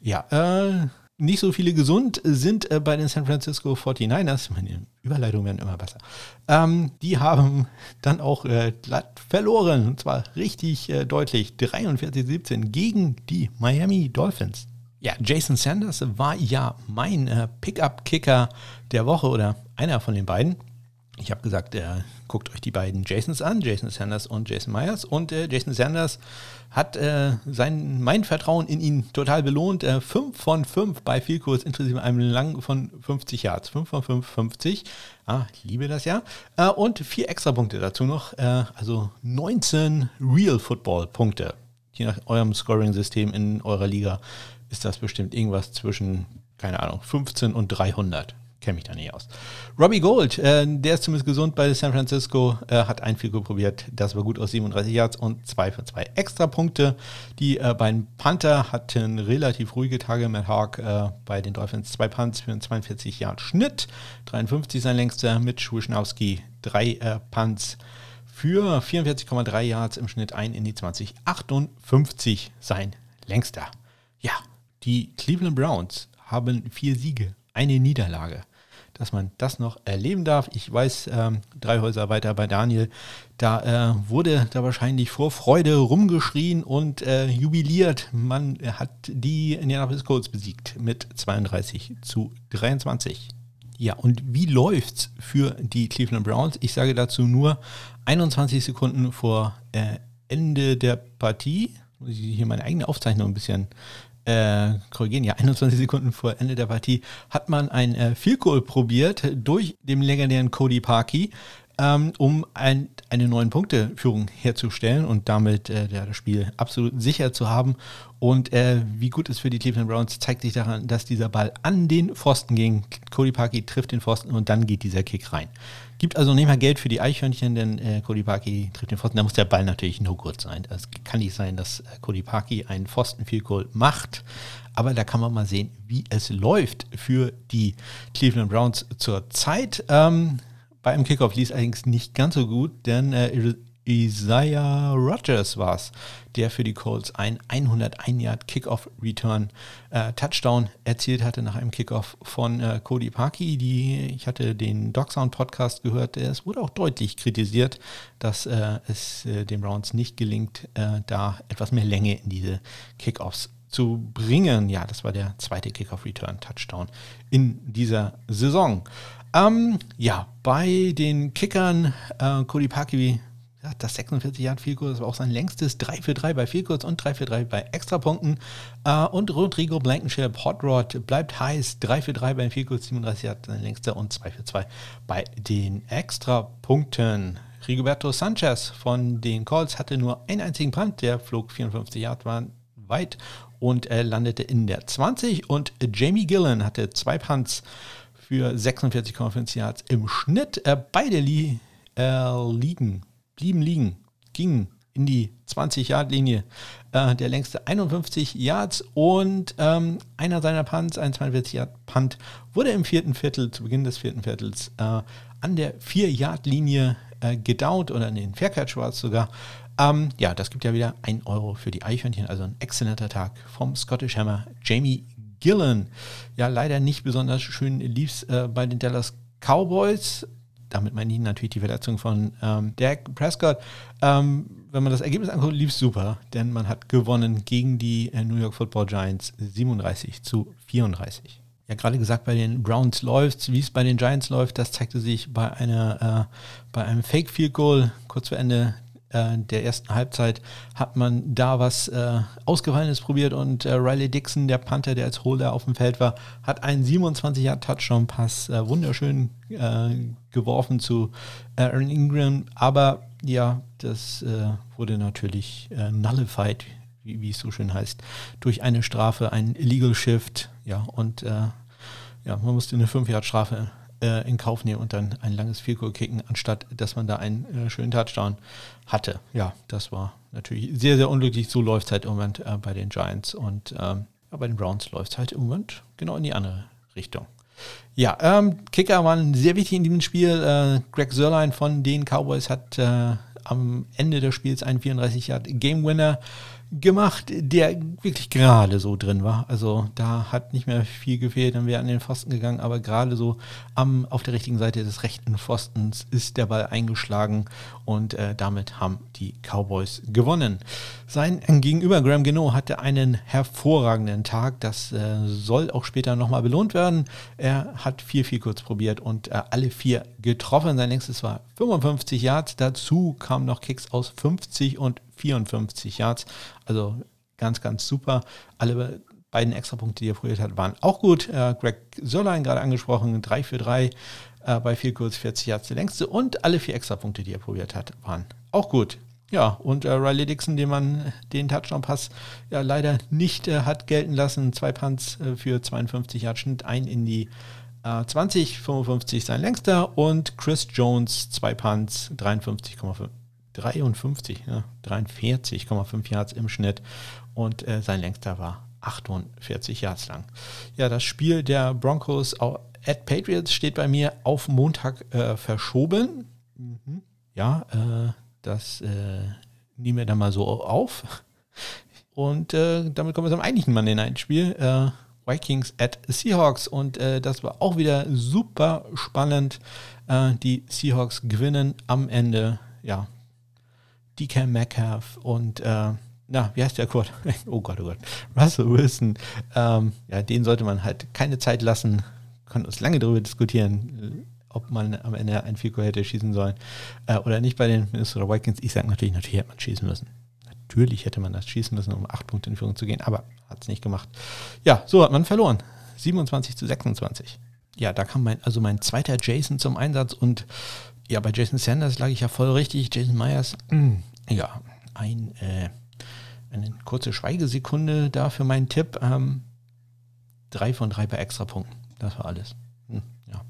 Ja, äh, nicht so viele gesund sind äh, bei den San Francisco 49ers. Meine Überleitungen werden immer besser. Ähm, die haben dann auch äh, verloren. Und zwar richtig äh, deutlich. 43-17 gegen die Miami Dolphins. Ja, Jason Sanders war ja mein äh, Pickup-Kicker der Woche oder einer von den beiden. Ich habe gesagt, äh, guckt euch die beiden Jasons an, Jason Sanders und Jason Myers. Und äh, Jason Sanders hat äh, sein, mein Vertrauen in ihn total belohnt. Äh, 5 von 5 bei Vielkurs, inklusive einem Lang von 50 Yards. 5 von 5, 50. Ah, ich liebe das ja. Äh, und vier extra Punkte dazu noch. Äh, also 19 Real Football Punkte. Je nach eurem Scoring-System in eurer Liga ist das bestimmt irgendwas zwischen, keine Ahnung, 15 und 300 kenne mich da nicht aus. Robbie Gold, äh, der ist zumindest gesund bei San Francisco, äh, hat ein Field probiert, das war gut aus 37 Yards und zwei für zwei extra Punkte. Die äh, beiden Panther hatten relativ ruhige Tage. Matt Hawk äh, bei den Dolphins zwei Punts für einen 42 Yard Schnitt, 53 sein längster, mit Wischnowski drei äh, Punts für 44,3 Yards im Schnitt ein in die 20, 58 sein längster. Ja, die Cleveland Browns haben vier Siege, eine Niederlage dass man das noch erleben darf. Ich weiß, ähm, drei Häuser weiter bei Daniel, da äh, wurde da wahrscheinlich vor Freude rumgeschrien und äh, jubiliert. Man hat die Indianapolis Colts besiegt mit 32 zu 23. Ja, und wie läuft's für die Cleveland Browns? Ich sage dazu nur 21 Sekunden vor äh, Ende der Partie. Muss ich hier meine eigene Aufzeichnung ein bisschen äh, korrigieren, ja, 21 Sekunden vor Ende der Partie, hat man ein äh, Field probiert durch den legendären Cody Parkey, ähm, um ein, eine neun Punkte Führung herzustellen und damit äh, das Spiel absolut sicher zu haben. Und äh, wie gut es für die Cleveland Browns zeigt sich daran, dass dieser Ball an den Pfosten ging. Cody Parkey trifft den Pfosten und dann geht dieser Kick rein. Gibt also nicht mal Geld für die Eichhörnchen, denn äh, Cody Parkey trifft den Pfosten. Da muss der Ball natürlich no good sein. Es kann nicht sein, dass äh, Cody Parkey einen Pfosten Goal macht. Aber da kann man mal sehen, wie es läuft für die Cleveland Browns zur Zeit. Ähm, bei einem Kickoff lief es allerdings nicht ganz so gut, denn äh, Isaiah Rogers war es, der für die Colts ein 101 Yard Kickoff Return äh, Touchdown erzielt hatte nach einem Kickoff von äh, Cody Parkey. Die, ich hatte den Dogsound Podcast gehört, es wurde auch deutlich kritisiert, dass äh, es äh, den Browns nicht gelingt, äh, da etwas mehr Länge in diese Kickoffs zu bringen. Ja, das war der zweite Kickoff Return Touchdown in dieser Saison. Ähm, ja, bei den Kickern, äh, Cody Parkey ja, das 46 Yard Field das war auch sein längstes 3 für 3 bei Field und 3 für 3 bei Extrapunkten. Äh, und Rodrigo Blankenship, Hot Rod, bleibt heiß, 3 für 3 bei Field Goals, 37 Yard sein längster und 2 für 2 bei den Extrapunkten. Rigoberto Sanchez von den Colts hatte nur einen einzigen Punt, der flog 54 Yard weit und äh, landete in der 20 und Jamie Gillen hatte zwei Punts für 46,5 Yards im Schnitt. Äh, beide li äh, liegen blieben liegen, gingen in die 20-Yard-Linie. Äh, der längste 51 Yards und ähm, einer seiner Punts, ein 42-Yard-Punt, wurde im vierten Viertel, zu Beginn des vierten Viertels, äh, an der 4-Yard-Linie äh, gedownt oder in den Faircatch war sogar. Ähm, ja, das gibt ja wieder 1 Euro für die Eichhörnchen, also ein exzellenter Tag vom Scottish Hammer Jamie Gillen. Ja, leider nicht besonders schön lief es äh, bei den Dallas Cowboys damit meine ich natürlich die Verletzung von ähm, Dak Prescott. Ähm, wenn man das Ergebnis anguckt, lief es super, denn man hat gewonnen gegen die äh, New York Football Giants 37 zu 34. Ja, gerade gesagt, bei den Browns läuft wie es bei den Giants läuft, das zeigte sich bei einer äh, bei einem Fake Field Goal kurz vor Ende äh, der ersten Halbzeit hat man da was äh, Ausgefallenes probiert und äh, Riley Dixon, der Panther, der als Holder auf dem Feld war, hat einen 27 Yard Touchdown-Pass äh, wunderschön äh, geworfen zu Aaron Ingram, aber ja, das wurde natürlich nullified, wie, wie, es so schön heißt, durch eine Strafe, ein Illegal Shift, ja, und ja, man musste eine 5-Yard-Strafe äh, in Kauf nehmen und dann ein langes Field kicken, anstatt dass man da einen äh, schönen Touchdown hatte. Ja, das war natürlich sehr, sehr unglücklich. So läuft es halt im Moment äh, bei den Giants und ähm, bei den Browns läuft es halt im Moment genau in die andere Richtung. Ja, ähm, Kicker waren sehr wichtig in diesem Spiel. Äh, Greg Sörlein von den Cowboys hat äh, am Ende des Spiels einen 34 Yard Game Winner gemacht, der wirklich gerade so drin war. Also da hat nicht mehr viel gefehlt, dann wäre an den Pfosten gegangen, aber gerade so am, auf der richtigen Seite des rechten Pfostens ist der Ball eingeschlagen und äh, damit haben die Cowboys gewonnen. Sein Gegenüber Graham Geno hatte einen hervorragenden Tag. Das äh, soll auch später nochmal belohnt werden. Er hat vier, vier kurz probiert und äh, alle vier getroffen. Sein nächstes war 55 Yards. Dazu kamen noch Kicks aus 50 und 54 Yards. Also ganz, ganz super. Alle beiden Extrapunkte, die er probiert hat, waren auch gut. Äh, Greg Sörlein gerade angesprochen, 3 für 3 äh, bei 4 kurz 40 Yards der längste. Und alle vier Extrapunkte, die er probiert hat, waren auch gut. Ja, und äh, Riley Dixon, den man den Touchdown-Pass ja leider nicht äh, hat gelten lassen. Zwei Punts äh, für 52 Yards Schnitt, ein in die 20, 55 sein längster und Chris Jones, zwei Punts, 53,5 53, ja, 43,5 Yards im Schnitt und äh, sein längster war 48 Yards lang. Ja, das Spiel der Broncos at Patriots steht bei mir auf Montag äh, verschoben. Mhm. Ja, äh, das äh, nehmen wir dann mal so auf. Und äh, damit kommen wir zum eigentlichen Monday Night Spiel. Äh, Vikings at Seahawks und äh, das war auch wieder super spannend. Äh, die Seahawks gewinnen am Ende, ja, DK Metcalf und äh, na, wie heißt der Kurt? oh Gott, oh Gott. Russell Wilson. Ähm, ja, den sollte man halt keine Zeit lassen. Können uns lange darüber diskutieren, ob man am Ende ein Fico hätte schießen sollen äh, oder nicht bei den Minnesota Vikings. Ich sage natürlich, natürlich hätte man schießen müssen. Natürlich hätte man das schießen müssen, um acht Punkte in Führung zu gehen, aber hat es nicht gemacht. Ja, so hat man verloren. 27 zu 26. Ja, da kam mein, also mein zweiter Jason zum Einsatz und ja, bei Jason Sanders lag ich ja voll richtig. Jason Myers, mm, ja, ein, äh, eine kurze Schweigesekunde da für meinen Tipp. Ähm, drei von drei bei Extrapunkten. Das war alles. Hm, ja.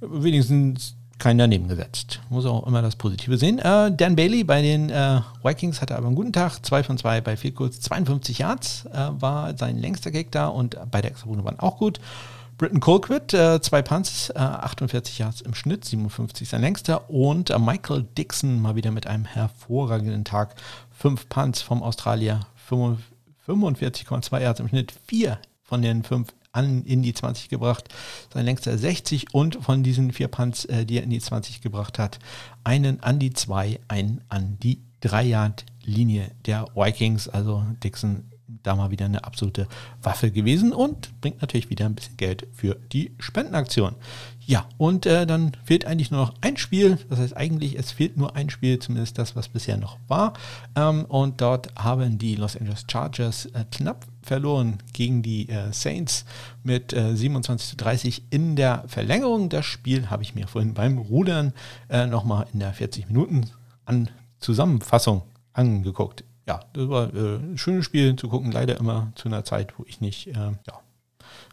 Wenigstens kein daneben gesetzt. Muss auch immer das Positive sehen. Äh, Dan Bailey bei den äh, Vikings hatte aber einen guten Tag. Zwei von zwei bei viel kurz. 52 Yards äh, war sein längster Kick da und beide Extrapunkte waren auch gut. Britton Colquitt, äh, zwei Punts, äh, 48 Yards im Schnitt, 57 sein längster. Und äh, Michael Dixon mal wieder mit einem hervorragenden Tag. Fünf Punts vom Australier, 45,2 Yards im Schnitt, vier von den fünf an in die 20 gebracht. Sein längster 60 und von diesen vier Punts, äh, die er in die 20 gebracht hat, einen an die 2, einen an die 3 Yard Linie der Vikings. Also Dixon da mal wieder eine absolute Waffe gewesen und bringt natürlich wieder ein bisschen Geld für die Spendenaktion. Ja, und äh, dann fehlt eigentlich nur noch ein Spiel. Das heißt eigentlich, es fehlt nur ein Spiel, zumindest das, was bisher noch war. Ähm, und dort haben die Los Angeles Chargers äh, knapp verloren gegen die äh, Saints mit äh, 27 zu 30 in der Verlängerung. Das Spiel habe ich mir vorhin beim Rudern äh, nochmal in der 40 Minuten an Zusammenfassung angeguckt ja, das war äh, ein schönes Spiel zu gucken, leider immer zu einer Zeit, wo ich nicht äh, ja,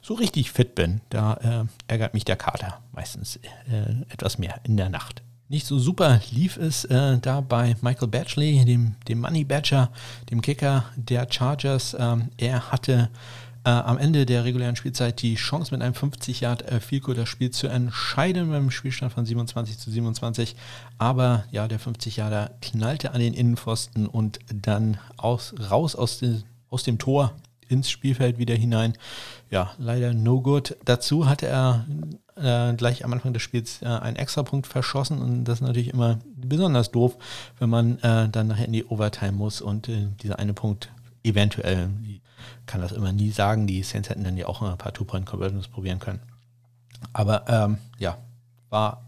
so richtig fit bin. Da äh, ärgert mich der Kater meistens äh, etwas mehr in der Nacht. Nicht so super lief es äh, da bei Michael Batchley, dem, dem Money Badger, dem Kicker der Chargers. Ähm, er hatte äh, am Ende der regulären Spielzeit die Chance mit einem 50 Yard äh, Field das Spiel zu entscheiden beim Spielstand von 27 zu 27. Aber ja, der 50 Yarder knallte an den Innenpfosten und dann aus, raus aus, de, aus dem Tor ins Spielfeld wieder hinein. Ja, leider no good. Dazu hatte er äh, gleich am Anfang des Spiels äh, einen Extrapunkt verschossen und das ist natürlich immer besonders doof, wenn man äh, dann nachher in die Overtime muss und äh, dieser eine Punkt eventuell kann das immer nie sagen. Die Saints hätten dann ja auch ein paar Two-Point-Conversions probieren können. Aber ähm, ja, war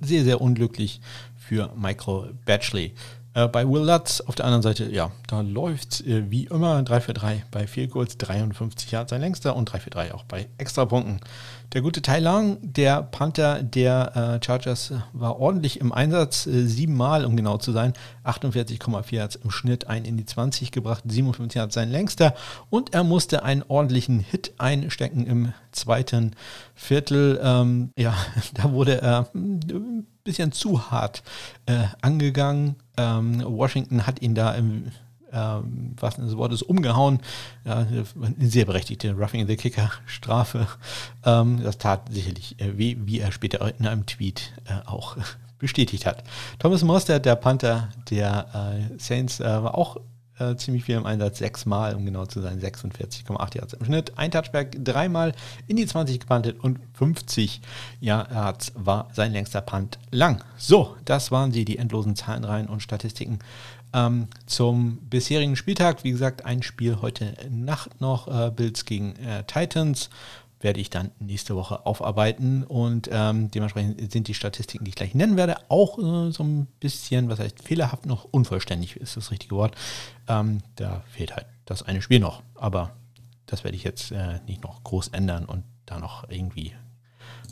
sehr, sehr unglücklich für Michael Batchley. Äh, bei Lutz auf der anderen Seite, ja, da läuft äh, wie immer 3 für 3 bei Field Goals, 53 Yards sein längster und 3 für 3 auch bei Extrapunkten. Der gute Tai Lang, der Panther der äh, Chargers, war ordentlich im Einsatz, äh, siebenmal, um genau zu sein, 48,4 Yards im Schnitt, ein in die 20 gebracht, 57 Yards sein längster und er musste einen ordentlichen Hit einstecken im zweiten Viertel. Ähm, ja, da wurde er ein bisschen zu hart äh, angegangen. Ähm, Washington hat ihn da im ähm, was des Wortes umgehauen. Ja, eine sehr berechtigte Roughing the Kicker Strafe. Ähm, das tat sicherlich äh, weh, wie er später in einem Tweet äh, auch bestätigt hat. Thomas Mostert, der Panther der äh, Saints, äh, war auch äh, ziemlich viel im Einsatz, sechsmal, um genau zu sein, 46,8 Yards im Schnitt. Ein Touchback, dreimal in die 20 gepantet und 50 Yards war sein längster Punt lang. So, das waren sie, die endlosen Zahlenreihen und Statistiken ähm, zum bisherigen Spieltag. Wie gesagt, ein Spiel heute Nacht noch, äh, Bills gegen äh, Titans werde ich dann nächste Woche aufarbeiten und ähm, dementsprechend sind die Statistiken, die ich gleich nennen werde, auch äh, so ein bisschen, was heißt fehlerhaft noch, unvollständig ist das richtige Wort. Ähm, da fehlt halt das eine Spiel noch, aber das werde ich jetzt äh, nicht noch groß ändern und da noch irgendwie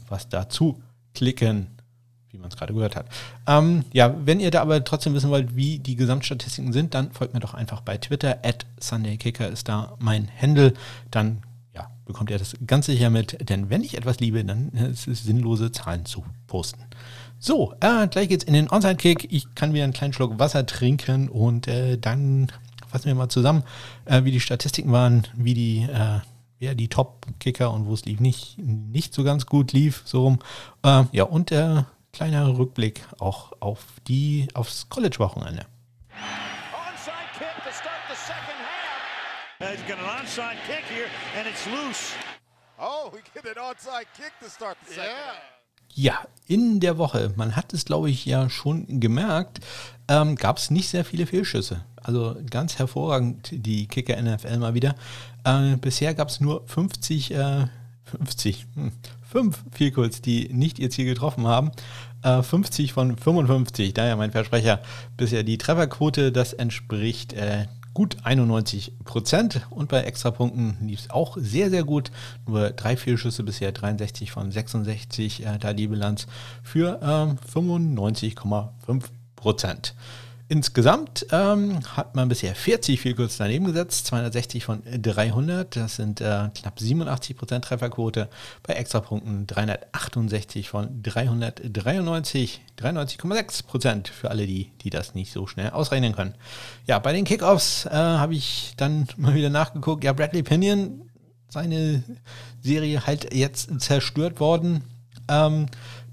was dazu klicken, wie man es gerade gehört hat. Ähm, ja, wenn ihr da aber trotzdem wissen wollt, wie die Gesamtstatistiken sind, dann folgt mir doch einfach bei Twitter. At SundayKicker ist da mein Handle. Dann bekommt ihr das ganz sicher mit, denn wenn ich etwas liebe, dann ist es sinnlose Zahlen zu posten. So, äh, gleich geht's in den Onside-Kick. Ich kann wieder einen kleinen Schluck Wasser trinken und äh, dann fassen wir mal zusammen, äh, wie die Statistiken waren, wie die, äh, ja, die Top-Kicker und wo es lief nicht, nicht so ganz gut lief, so rum. Äh, ja, und äh, kleiner Rückblick auch auf die, aufs College-Wochenende. He's got an onside kick here, and it's loose. Oh, we get an onside kick to start the second. Yeah. Ja, in der Woche, man hat es glaube ich ja schon gemerkt, ähm, gab es nicht sehr viele Fehlschüsse. Also ganz hervorragend die Kicker NFL mal wieder. Äh, bisher gab es nur 50, äh, 50, hm, 5 Vielkurs, die nicht ihr Ziel getroffen haben. Äh, 50 von 55, daher mein Versprecher. Bisher die Trefferquote, das entspricht äh, gut 91 Prozent und bei Extrapunkten lief es auch sehr, sehr gut. Nur drei Fehlschüsse bisher, 63 von 66, äh, da die Bilanz für ähm, 95,5 Prozent. Insgesamt ähm, hat man bisher 40 viel kurz daneben gesetzt, 260 von 300, das sind äh, knapp 87% Trefferquote. Bei Extrapunkten 368 von 393, 93,6% für alle die, die das nicht so schnell ausrechnen können. Ja, bei den Kickoffs äh, habe ich dann mal wieder nachgeguckt. Ja, Bradley Pinion, seine Serie halt jetzt zerstört worden. Ähm,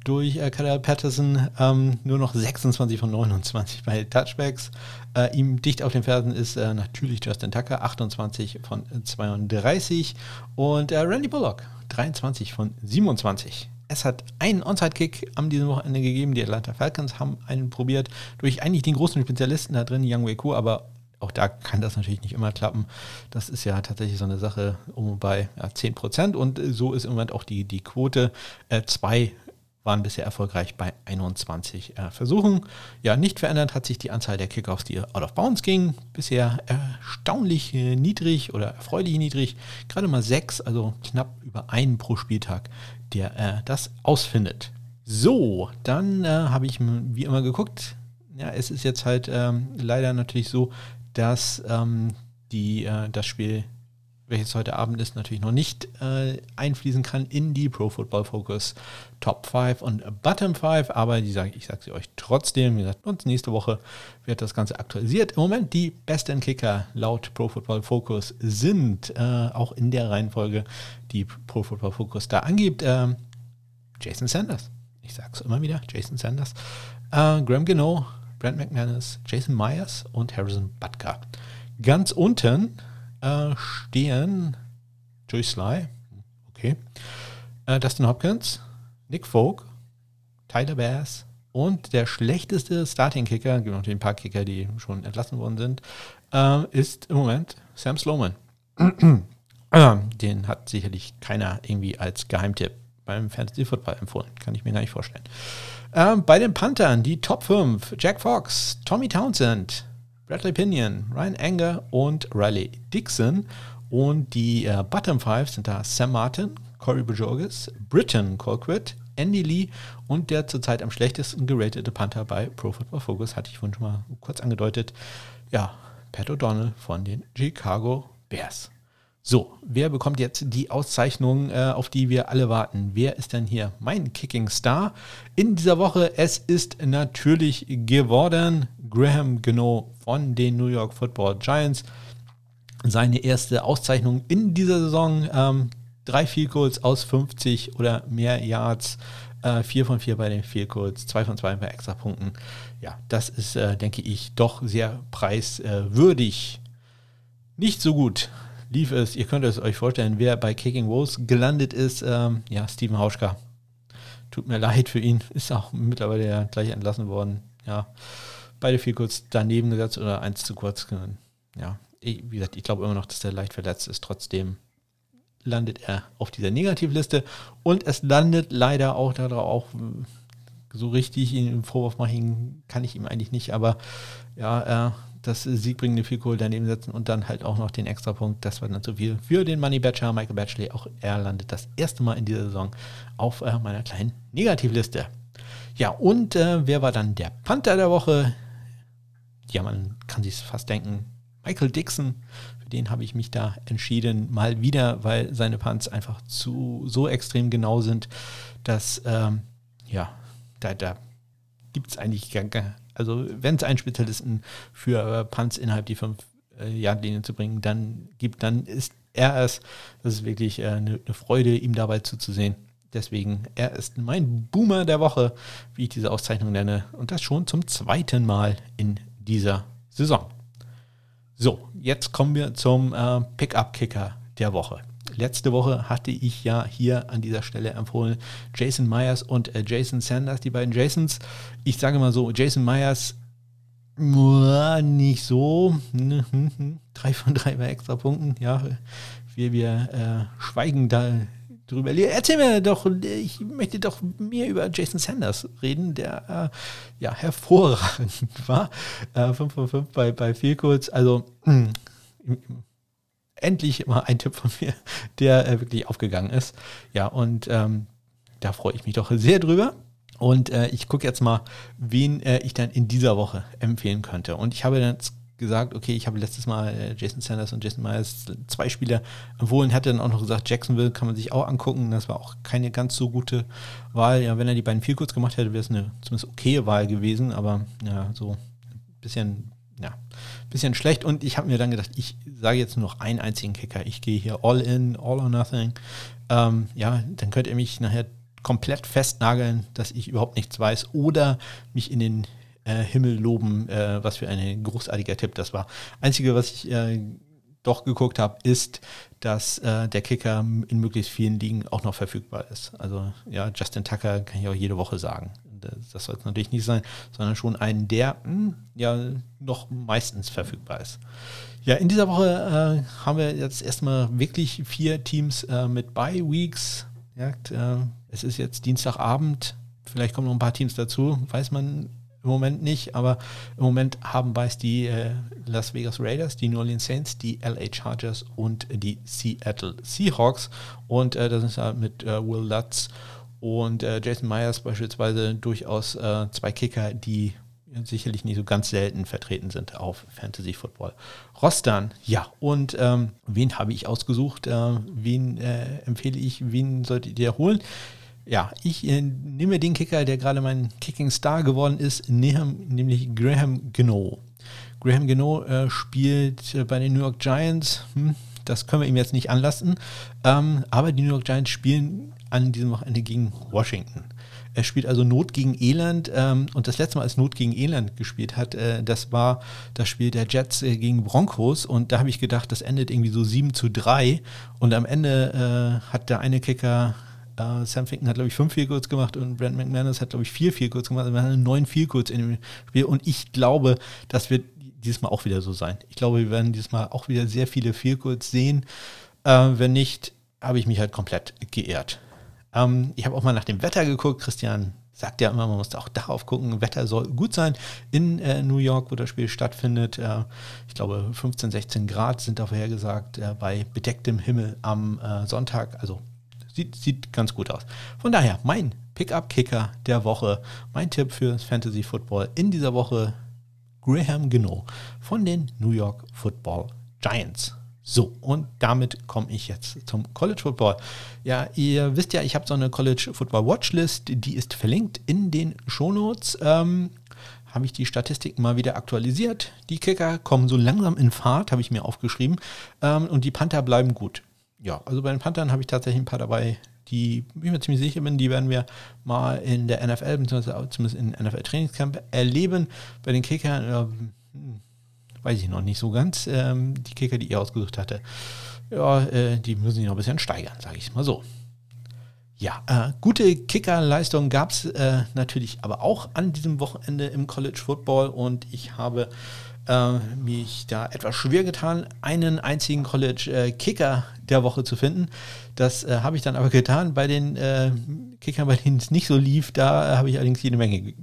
durch äh, Kyle Patterson ähm, nur noch 26 von 29 bei Touchbacks. Äh, ihm dicht auf den Fersen ist äh, natürlich Justin Tucker, 28 von 32 und äh, Randy Bullock, 23 von 27. Es hat einen Onside-Kick am diesem Wochenende gegeben. Die Atlanta Falcons haben einen probiert durch eigentlich den großen Spezialisten da drin, Young Wei Ku, aber auch da kann das natürlich nicht immer klappen. Das ist ja tatsächlich so eine Sache um bei ja, 10 Prozent und so ist im Moment auch die, die Quote. Äh, zwei waren bisher erfolgreich bei 21 äh, Versuchen. Ja, nicht verändert hat sich die Anzahl der Kickoffs, die out of bounds gingen. Bisher erstaunlich äh, niedrig oder erfreulich niedrig. Gerade mal sechs, also knapp über einen pro Spieltag, der äh, das ausfindet. So, dann äh, habe ich wie immer geguckt. Ja, es ist jetzt halt ähm, leider natürlich so, dass ähm, die, äh, das Spiel welches heute Abend ist, natürlich noch nicht äh, einfließen kann in die Pro Football Focus Top 5 und Bottom 5, aber die sage, ich sage sie euch trotzdem, wie gesagt, und nächste Woche wird das Ganze aktualisiert. Im Moment die besten Kicker laut Pro Football Focus sind, äh, auch in der Reihenfolge, die Pro Football Focus da angibt, äh, Jason Sanders. Ich sage es immer wieder, Jason Sanders, äh, Graham Gino, Brent McManus, Jason Myers und Harrison Butker. Ganz unten stehen Joey Sly, okay, äh, Dustin Hopkins, Nick Folk, Tyler Bass und der schlechteste Starting-Kicker, gibt noch ein paar Kicker, die schon entlassen worden sind, äh, ist im Moment Sam Sloman. Den hat sicherlich keiner irgendwie als Geheimtipp beim Fantasy Football empfohlen. Kann ich mir gar nicht vorstellen. Ähm, bei den Panthern die Top 5. Jack Fox, Tommy Townsend, Bradley Pinion, Ryan Anger und Riley Dixon. Und die äh, Bottom Five sind da Sam Martin, Corey Bajorges, Britton Colquitt, Andy Lee und der zurzeit am schlechtesten geratete Panther bei Pro Football Focus, hatte ich vorhin schon mal kurz angedeutet. Ja, Pat O'Donnell von den Chicago Bears. So, wer bekommt jetzt die Auszeichnung, äh, auf die wir alle warten? Wer ist denn hier mein Kicking Star in dieser Woche? Es ist natürlich geworden Graham Geno von den New York Football Giants. Seine erste Auszeichnung in dieser Saison. Ähm, drei Field Goals aus 50 oder mehr Yards. Äh, vier von vier bei den Field Goals, zwei von zwei bei Extrapunkten. Ja, das ist, äh, denke ich, doch sehr preiswürdig. Nicht so gut lief es. Ihr könnt es euch vorstellen, wer bei Kicking Woes gelandet ist. Ähm, ja, Steven Hauschka. Tut mir leid für ihn. Ist auch mittlerweile ja gleich entlassen worden. Ja, beide viel kurz daneben gesetzt oder eins zu kurz. Ja, ich, wie gesagt, ich glaube immer noch, dass er leicht verletzt ist. Trotzdem landet er auf dieser Negativliste und es landet leider auch darauf, auch so richtig ihn Vorwurf machen kann ich ihm eigentlich nicht, aber ja, äh, das siegbringende Field daneben setzen und dann halt auch noch den Extrapunkt, das war dann zu viel für den Money Badger, Michael Batchley, auch er landet das erste Mal in dieser Saison auf äh, meiner kleinen Negativliste. Ja, und äh, wer war dann der Panther der Woche? Ja, man kann sich fast denken, Michael Dixon, für den habe ich mich da entschieden, mal wieder, weil seine Punts einfach zu so extrem genau sind, dass ähm, ja, da, da gibt es eigentlich gar, also wenn es einen Spezialisten für äh, innerhalb die 5 äh, Yard-Linie zu bringen, dann gibt, dann ist er es. Das ist wirklich äh, eine, eine Freude, ihm dabei zuzusehen. Deswegen, er ist mein Boomer der Woche, wie ich diese Auszeichnung nenne. Und das schon zum zweiten Mal in dieser Saison. So, jetzt kommen wir zum äh, Pickup-Kicker der Woche. Letzte Woche hatte ich ja hier an dieser Stelle empfohlen Jason Myers und äh, Jason Sanders, die beiden Jasons. Ich sage mal so, Jason Myers nicht so. Drei von drei bei extra Punkten. Ja, wir, wir äh, schweigen da drüber. Erzähl mir doch, ich möchte doch mehr über Jason Sanders reden, der äh, ja hervorragend war. Äh, 5 von 5 bei, bei Vielkurz. Also mh, endlich mal ein Tipp von mir, der äh, wirklich aufgegangen ist. Ja, und ähm, da freue ich mich doch sehr drüber. Und äh, ich gucke jetzt mal, wen äh, ich dann in dieser Woche empfehlen könnte. Und ich habe dann gesagt, okay, ich habe letztes Mal äh, Jason Sanders und Jason Myers zwei Spieler empfohlen, hatte dann auch noch gesagt, Jacksonville kann man sich auch angucken. Das war auch keine ganz so gute Wahl. Ja, wenn er die beiden viel kurz gemacht hätte, wäre es eine zumindest okaye Wahl gewesen, aber ja, so ein bisschen ja, bisschen schlecht. Und ich habe mir dann gedacht, ich sage jetzt nur noch einen einzigen Kicker. Ich gehe hier all in, all or nothing. Ähm, ja, dann könnt ihr mich nachher komplett festnageln, dass ich überhaupt nichts weiß oder mich in den äh, Himmel loben, äh, was für ein großartiger Tipp das war. Einzige, was ich äh, doch geguckt habe, ist, dass äh, der Kicker in möglichst vielen Ligen auch noch verfügbar ist. Also ja, Justin Tucker kann ich auch jede Woche sagen das soll es natürlich nicht sein, sondern schon einen, der mh, hm, ja noch meistens verfügbar ist. Ja, in dieser Woche äh, haben wir jetzt erstmal wirklich vier Teams äh, mit Bye Weeks. Ja, äh, es ist jetzt Dienstagabend, vielleicht kommen noch ein paar Teams dazu, weiß man im Moment nicht, aber im Moment haben Buys die äh, Las Vegas Raiders, die New Orleans Saints, die LA Chargers und die Seattle Seahawks. Und äh, das ist halt mit äh, Will Lutz und äh, Jason Myers beispielsweise durchaus äh, zwei Kicker, die sicherlich nicht so ganz selten vertreten sind auf Fantasy Football. Rostern, ja, und ähm, wen habe ich ausgesucht? Äh, wen empfehle ich? Wen solltet ihr holen? Ja, ich äh, nehme den Kicker, der gerade mein Kicking Star geworden ist, nämlich Graham Geno. Graham Geno äh, spielt äh, bei den New York Giants. Hm, das können wir ihm jetzt nicht anlassen. Ähm, aber die New York Giants spielen an diesem Wochenende gegen Washington. Er spielt also Not gegen Elend ähm, und das letzte Mal, als Not gegen Elend gespielt hat, äh, das war das Spiel der Jets äh, gegen Broncos und da habe ich gedacht, das endet irgendwie so 7 zu 3 und am Ende äh, hat der eine Kicker Uh, Sam Finken hat, glaube ich, fünf Vielkurz gemacht und Brent McManus hat, glaube ich, vier Vielkurz gemacht. Also wir haben neun Vielkurz in dem Spiel und ich glaube, das wird dieses Mal auch wieder so sein. Ich glaube, wir werden dieses Mal auch wieder sehr viele Vielkurz sehen. Äh, wenn nicht, habe ich mich halt komplett geehrt. Ähm, ich habe auch mal nach dem Wetter geguckt. Christian sagt ja immer, man muss auch darauf gucken. Wetter soll gut sein in äh, New York, wo das Spiel stattfindet. Äh, ich glaube, 15, 16 Grad sind da vorhergesagt äh, bei bedecktem Himmel am äh, Sonntag. Also sieht, sieht ganz gut aus. Von daher, mein Pickup-Kicker der Woche, mein Tipp für Fantasy Football in dieser Woche, Graham Geno von den New York Football Giants. So, und damit komme ich jetzt zum College Football. Ja, ihr wisst ja, ich habe so eine College Football Watchlist, die ist verlinkt in den Shownotes. Ähm, habe ich die Statistiken mal wieder aktualisiert. Die Kicker kommen so langsam in Fahrt, habe ich mir aufgeschrieben. Ähm, und die Panther bleiben gut. Ja, also bei den Panthern habe ich tatsächlich ein paar dabei, die, ich mir ziemlich sicher bin, die werden wir mal in der NFL, beziehungsweise zumindest in NFL Trainingscamp erleben. Bei den Kickern, äh, weiß ich noch nicht so ganz. Ähm, die Kicker, die ihr ausgesucht hatte, ja, äh, die müssen sich noch ein bisschen steigern, sage ich mal so. Ja, äh, gute Kickerleistung gab es äh, natürlich aber auch an diesem Wochenende im College Football und ich habe äh, mich da etwas schwer getan, einen einzigen College äh, der Woche zu finden. Das äh, habe ich dann aber getan bei den äh, Kickern, bei denen es nicht so lief. Da habe ich allerdings jede Menge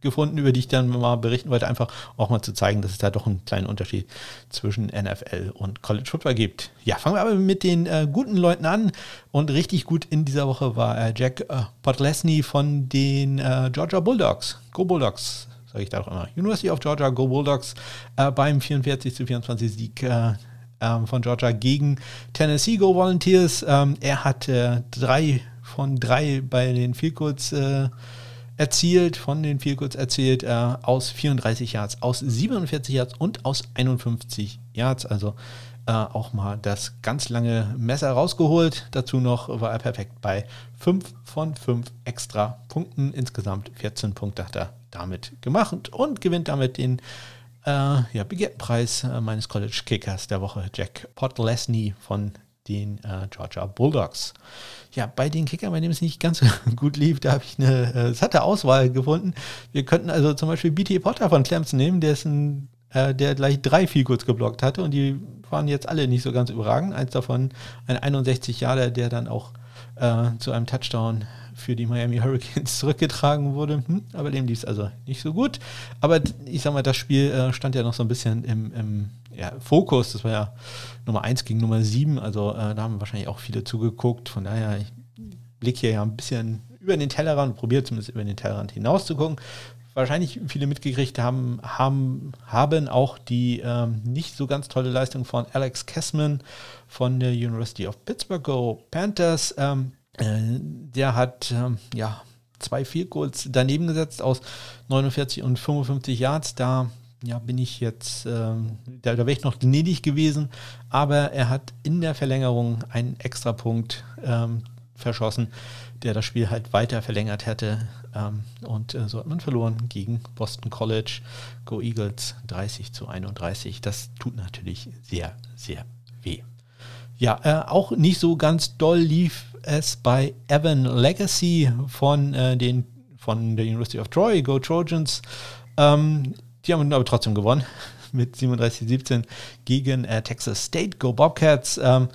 gefunden, über die ich dann mal berichten wollte, einfach auch mal zu zeigen, dass es da doch einen kleinen Unterschied zwischen NFL und College Football gibt. Ja, fangen wir aber mit den äh, guten Leuten an. Und richtig gut in dieser Woche war äh, Jack äh, Podlesny von den äh, Georgia Bulldogs. Go Bulldogs, sage ich da auch immer. University of Georgia, Go Bulldogs äh, beim 44 zu 24 Sieg äh, ähm, von Georgia gegen Tennessee Go Volunteers. Ähm, er hat drei von drei bei den Field Goals erzielt, von den Vielkurz erzählt, äh, aus 34 Yards, aus 47 Yards und aus 51 Yards. Also äh, auch mal das ganz lange Messer rausgeholt. Dazu noch war er perfekt bei 5 von 5 extra Punkten. Insgesamt 14 Punkte hat er damit gemacht und gewinnt damit den äh, ja, Begehrtenpreis äh, meines College Kickers der Woche, Jack Podlesny von den äh, Georgia Bulldogs. Ja, bei den Kickern, bei denen es nicht ganz so gut lief, da habe ich eine äh, satte Auswahl gefunden. Wir könnten also zum Beispiel BT Potter von Clemson nehmen, ein, äh, der gleich drei viel kurz geblockt hatte und die waren jetzt alle nicht so ganz überragend. Eins davon ein 61 Jahre, der dann auch äh, zu einem Touchdown für die Miami Hurricanes zurückgetragen wurde. Hm, aber dem lief es also nicht so gut. Aber ich sag mal, das Spiel äh, stand ja noch so ein bisschen im, im ja, Fokus. Das war ja Nummer 1 gegen Nummer 7. Also äh, da haben wahrscheinlich auch viele zugeguckt. Von daher, ich blicke hier ja ein bisschen über den Tellerrand, probiere zumindest über den Tellerrand hinaus zu gucken. Wahrscheinlich viele mitgekriegt haben, haben, haben auch die ähm, nicht so ganz tolle Leistung von Alex Kessman von der University of Pittsburgh Go Panthers. Ähm, äh, der hat ähm, ja zwei Field Goals daneben gesetzt aus 49 und 55 Yards. Da ja, bin ich jetzt, ähm, da, da wäre ich noch gnädig gewesen, aber er hat in der Verlängerung einen Extrapunkt ähm, verschossen, der das Spiel halt weiter verlängert hätte. Ähm, und äh, so hat man verloren gegen Boston College. Go Eagles 30 zu 31. Das tut natürlich sehr, sehr weh. Ja, äh, auch nicht so ganz doll lief es bei Evan Legacy von, äh, den, von der University of Troy, Go Trojans. Ähm, die haben aber trotzdem gewonnen mit 37-17 gegen äh, Texas State, Go Bobcats. Ähm,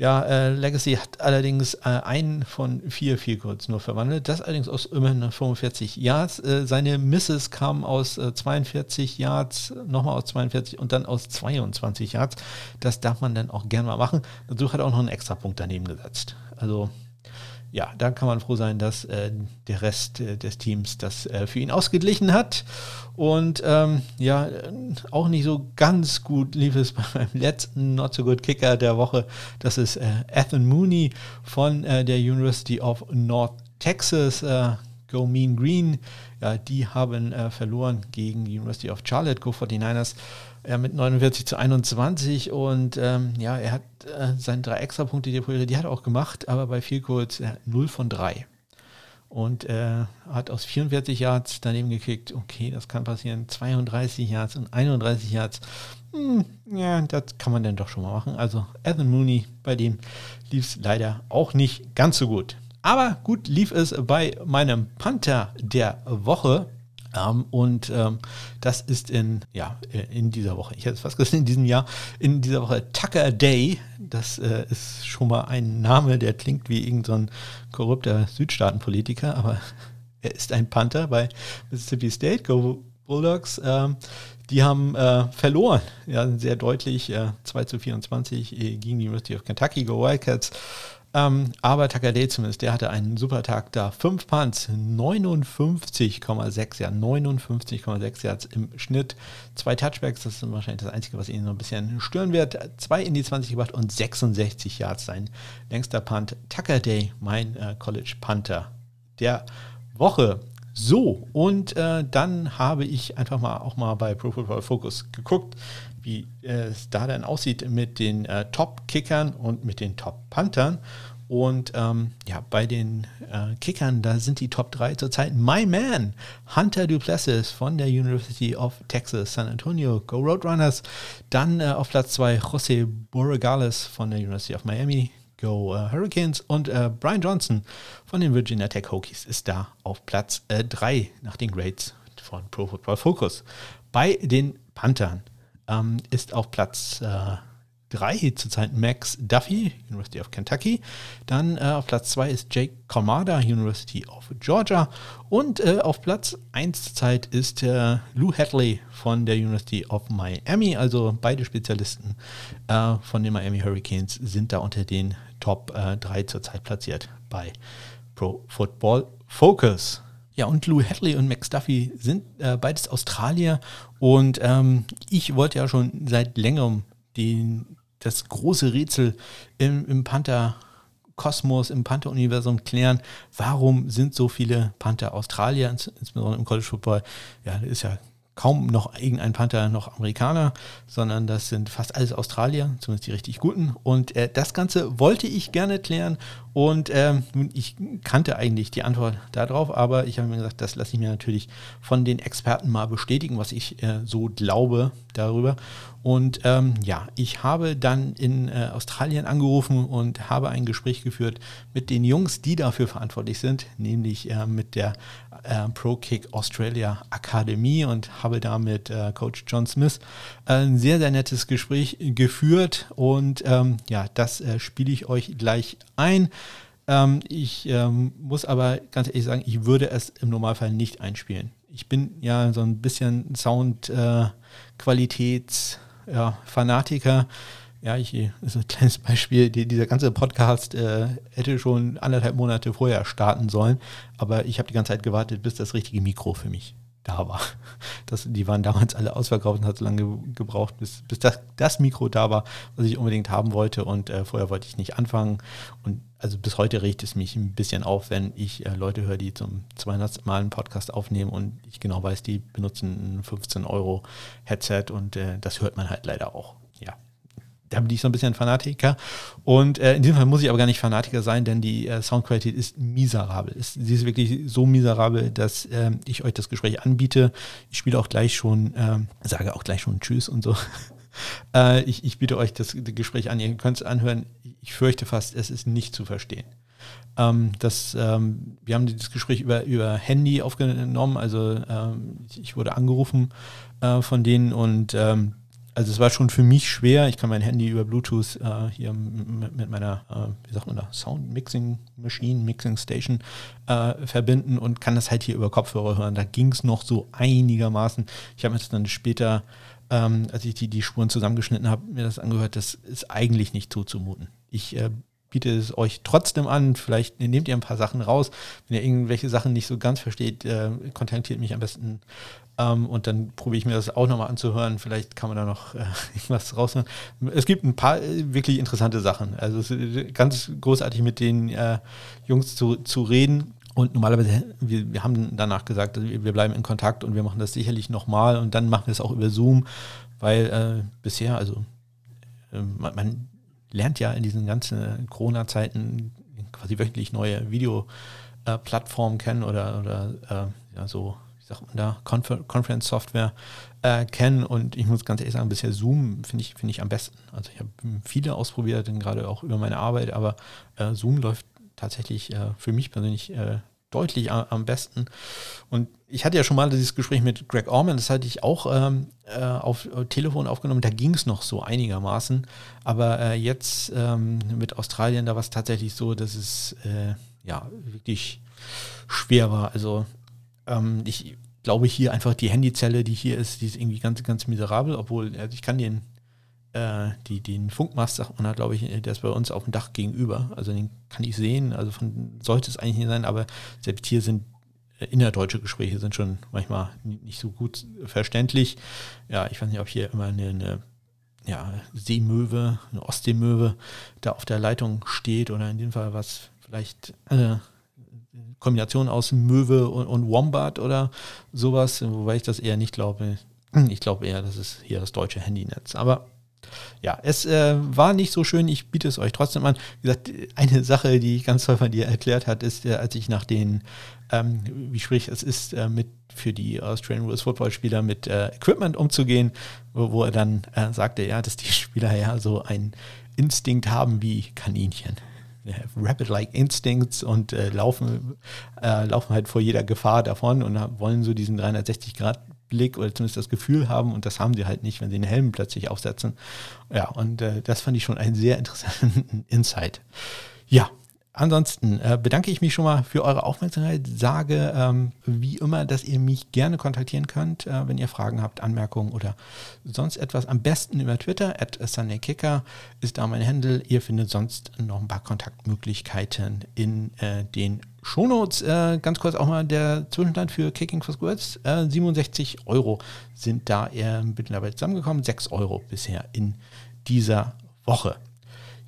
ja, äh, Legacy hat allerdings äh, einen von vier viel kurz nur verwandelt. Das allerdings aus immerhin 45 Yards. Äh, seine Misses kamen aus 42 äh, Yards, nochmal aus 42 und dann aus 22 Yards. Das darf man dann auch gerne mal machen. Dazu hat er auch noch einen extra Punkt daneben gesetzt. Also ja, da kann man froh sein, dass äh, der Rest äh, des Teams das äh, für ihn ausgeglichen hat. Und ähm, ja, auch nicht so ganz gut lief es bei meinem letzten Not So Good Kicker der Woche. Das ist äh, Ethan Mooney von äh, der University of North Texas. Äh, Go Mean Green. Ja, die haben verloren gegen die University of Charlotte, Go 49ers. Ja, mit 49 zu 21 und ähm, ja, er hat äh, seine drei Extrapunkte, die, die hat er auch gemacht, aber bei viel kurz äh, 0 von 3. Und äh, hat aus 44 Yards daneben gekickt. Okay, das kann passieren. 32 Yards und 31 Yards. Hm, ja, das kann man dann doch schon mal machen. Also Ethan Mooney, bei dem lief es leider auch nicht ganz so gut. Aber gut lief es bei meinem Panther der Woche. Ähm, und ähm, das ist in, ja, in dieser Woche, ich hätte es fast gesagt, in diesem Jahr, in dieser Woche Tucker Day. Das äh, ist schon mal ein Name, der klingt wie irgendein so korrupter Südstaatenpolitiker, aber er ist ein Panther bei Mississippi State, Go Bulldogs. Ähm, die haben äh, verloren, ja, sehr deutlich, äh, 2 zu 24 äh, gegen die University of Kentucky, Go Wildcats. Ähm, aber Takade zumindest, der hatte einen super Tag da. Fünf Punts, 59,6, ja, 59,6 Yards im Schnitt. Zwei Touchbacks, das ist wahrscheinlich das Einzige, was ihn so ein bisschen stören wird. Zwei in die 20 gebracht und 66 Yards sein längster Punt. Tucker Day, mein äh, College Panther der Woche. So, und äh, dann habe ich einfach mal auch mal bei Pro Football Focus geguckt, wie äh, es da dann aussieht mit den äh, Top-Kickern und mit den Top-Panthern. Und ähm, ja, bei den äh, Kickern, da sind die Top 3 zurzeit My Man, Hunter Duplessis von der University of Texas, San Antonio, Go Roadrunners. Dann äh, auf Platz 2 José Borregales von der University of Miami, Go uh, Hurricanes. Und uh, Brian Johnson von den Virginia Tech Hokies ist da auf Platz 3 äh, nach den Grades von Pro Football Focus. Bei den Panthern ähm, ist auf Platz 3 äh, zurzeit Max Duffy, University of Kentucky. Dann äh, auf Platz 2 ist Jake Comada, University of Georgia. Und äh, auf Platz 1 zurzeit ist äh, Lou Hadley von der University of Miami. Also beide Spezialisten äh, von den Miami Hurricanes sind da unter den Top äh, 3 zurzeit platziert bei Pro Football Focus. Ja, und Lou Hadley und Max Duffy sind äh, beides Australier. Und ähm, ich wollte ja schon seit längerem den, das große Rätsel im, im Panther Kosmos, im Panther-Universum klären, warum sind so viele Panther Australier, insbesondere im College Football, ja, ist ja kaum noch irgendein Panther noch Amerikaner, sondern das sind fast alles Australier, zumindest die richtig guten. Und äh, das Ganze wollte ich gerne klären und ähm, ich kannte eigentlich die Antwort darauf, aber ich habe mir gesagt, das lasse ich mir natürlich von den Experten mal bestätigen, was ich äh, so glaube darüber. Und ähm, ja, ich habe dann in äh, Australien angerufen und habe ein Gespräch geführt mit den Jungs, die dafür verantwortlich sind, nämlich äh, mit der äh, Pro Kick Australia Akademie und habe da mit äh, Coach John Smith ein sehr, sehr nettes Gespräch geführt. Und ähm, ja, das äh, spiele ich euch gleich ein. Ähm, ich ähm, muss aber ganz ehrlich sagen, ich würde es im Normalfall nicht einspielen. Ich bin ja so ein bisschen Soundqualitäts- äh. Ja, ich, das ist ein kleines Beispiel. Die, dieser ganze Podcast äh, hätte schon anderthalb Monate vorher starten sollen, aber ich habe die ganze Zeit gewartet, bis das richtige Mikro für mich da war. Das, die waren damals alle ausverkauft und hat so lange gebraucht, bis, bis das, das Mikro da war, was ich unbedingt haben wollte. Und äh, vorher wollte ich nicht anfangen. Und also bis heute regt es mich ein bisschen auf, wenn ich äh, Leute höre, die zum 200. Mal einen Podcast aufnehmen und ich genau weiß, die benutzen ein 15 Euro Headset und äh, das hört man halt leider auch da bin ich so ein bisschen Fanatiker. Und äh, in diesem Fall muss ich aber gar nicht Fanatiker sein, denn die äh, Soundqualität ist miserabel. Ist, sie ist wirklich so miserabel, dass äh, ich euch das Gespräch anbiete. Ich spiele auch gleich schon, ähm, sage auch gleich schon Tschüss und so. Äh, ich, ich biete euch das Gespräch an, ihr könnt es anhören. Ich fürchte fast, es ist nicht zu verstehen. Ähm, das, ähm, wir haben das Gespräch über, über Handy aufgenommen, also ähm, ich wurde angerufen äh, von denen und ähm, also es war schon für mich schwer. Ich kann mein Handy über Bluetooth äh, hier mit, mit meiner, äh, wie sagt man da, Sound Mixing Machine, Mixing Station äh, verbinden und kann das halt hier über Kopfhörer hören. Da ging es noch so einigermaßen. Ich habe mir das dann später, ähm, als ich die, die Spuren zusammengeschnitten habe, mir das angehört. Das ist eigentlich nicht zuzumuten. Ich äh, biete es euch trotzdem an. Vielleicht nehmt ihr ein paar Sachen raus. Wenn ihr irgendwelche Sachen nicht so ganz versteht, äh, kontaktiert mich am besten ähm, und dann probiere ich mir das auch nochmal anzuhören. Vielleicht kann man da noch äh, irgendwas rausholen. Es gibt ein paar äh, wirklich interessante Sachen. Also es ist ganz großartig mit den äh, Jungs zu, zu reden. Und normalerweise, wir, wir haben danach gesagt, wir bleiben in Kontakt und wir machen das sicherlich nochmal und dann machen wir es auch über Zoom, weil äh, bisher, also äh, man, man, lernt ja in diesen ganzen Corona-Zeiten quasi wöchentlich neue Videoplattformen kennen oder, oder äh, ja, so sagt man da, Confer Conference-Software äh, kennen. Und ich muss ganz ehrlich sagen, bisher Zoom finde ich, find ich am besten. Also ich habe viele ausprobiert, gerade auch über meine Arbeit, aber äh, Zoom läuft tatsächlich äh, für mich persönlich äh, deutlich am, besten. Und ich hatte ja schon mal dieses Gespräch mit Greg Orman, das hatte ich auch ähm, äh, auf Telefon aufgenommen, da ging es noch so einigermaßen. Aber äh, jetzt ähm, mit Australien, da war es tatsächlich so, dass es ja wirklich schwer war. Also ähm, ich glaube hier einfach die Handyzelle, die hier ist, die ist irgendwie ganz, ganz miserabel, obwohl also ich kann den, äh, die, den Funkmast, sagt man, glaube ich, der ist bei uns auf dem Dach gegenüber. Also den kann ich sehen, also von, sollte es eigentlich nicht sein, aber selbst hier sind äh, innerdeutsche Gespräche sind schon manchmal nicht so gut verständlich. Ja, ich weiß nicht, ob hier immer eine, eine ja, Seemöwe, eine Ostseemöwe da auf der Leitung steht oder in dem Fall was vielleicht äh, Kombination aus Möwe und, und Wombat oder sowas, wobei ich das eher nicht glaube. Ich glaube eher, das ist hier das deutsche Handynetz. Aber Ja, es äh, war nicht so schön, ich biete es euch trotzdem an. Wie gesagt, eine Sache, die ich ganz toll von dir erklärt hat, ist, äh, als ich nach den, ähm, wie schwierig es ist, äh, mit für die Australian Rules Football Spieler mit äh, Equipment umzugehen, wo, wo er dann äh, sagte, ja, dass die Spieler ja so einen Instinkt haben wie Kaninchen. Rapid-like Instincts und äh, laufen, laufen halt vor jeder Gefahr davon und wollen so diesen 360 Grad Blick oder zumindest das Gefühl haben und das haben sie halt nicht, wenn sie den Helm plötzlich aufsetzen. Ja, und äh, das fand ich schon einen sehr interessanten Insight. Ja, Ansonsten äh, bedanke ich mich schon mal für eure Aufmerksamkeit. Sage ähm, wie immer, dass ihr mich gerne kontaktieren könnt, äh, wenn ihr Fragen habt, Anmerkungen oder sonst etwas. Am besten über Twitter, at SundayKicker ist da mein Handle. Ihr findet sonst noch ein paar Kontaktmöglichkeiten in äh, den Shownotes. Äh, ganz kurz auch mal der Zwischenstand für Kicking for Squirts. 67 äh, Euro sind da mittlerweile zusammengekommen. 6 Euro bisher in dieser Woche.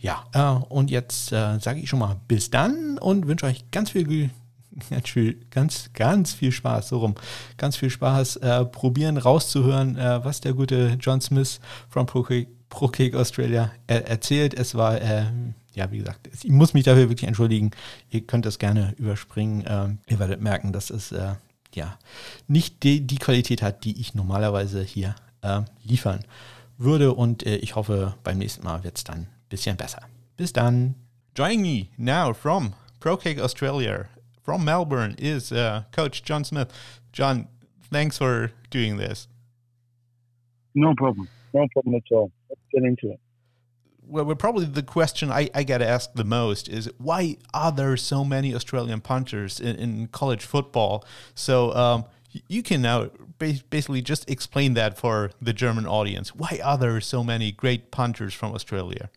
Ja, äh, und jetzt äh, sage ich schon mal bis dann und wünsche euch ganz viel, ganz ganz, ganz viel Spaß, so rum, ganz viel Spaß, äh, probieren rauszuhören, äh, was der gute John Smith von Pro, Pro Australia erzählt. Es war, äh, ja, wie gesagt, ich muss mich dafür wirklich entschuldigen. Ihr könnt das gerne überspringen. Ähm, ihr werdet merken, dass es äh, ja nicht die, die, Qualität hat, die ich normalerweise hier liefern würde. Und ich hoffe, beim nächsten Mal wird es dann bisschen besser. Bis dann. Joining me now from ProCake Australia, from Melbourne, is uh, Coach John Smith. John, thanks for doing this. No problem. No problem at all. Let's get into it. Well, well probably the question I, I get asked the most is why are there so many Australian punters in, in college football? So um, you can now basically just explain that for the German audience. Why are there so many great punters from Australia?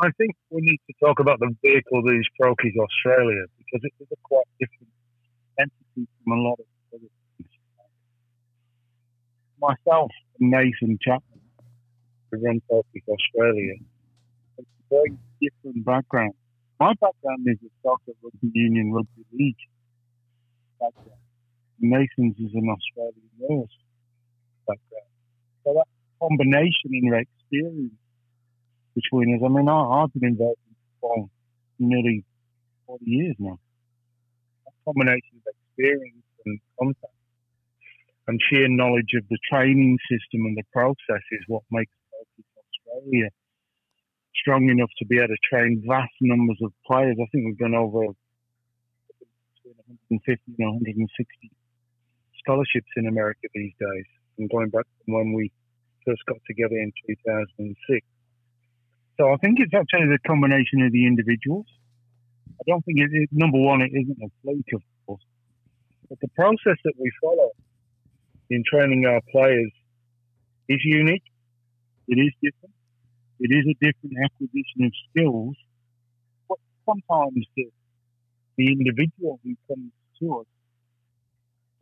I think we need to talk about the vehicle that is Prokies Australia because it is a quite different entity from a lot of other things. Myself and Nathan Chapman, who run Prokies Australia, it's a very different background. My background is a soccer rugby union rugby league background. Nathan's is an Australian rules background. So that combination in your experience between us. I mean, I, have been involved in football nearly 40 years now. A combination of experience and contact and sheer knowledge of the training system and the process is what makes Australia strong enough to be able to train vast numbers of players. I think we've done over between 150 and 160 scholarships in America these days, and going back from when we first got together in 2006. So I think it's actually the combination of the individuals. I don't think it, it number one, it isn't a fluke, of course, but the process that we follow in training our players is unique. It is different. It is a different acquisition of skills. But sometimes the, the individual who comes to us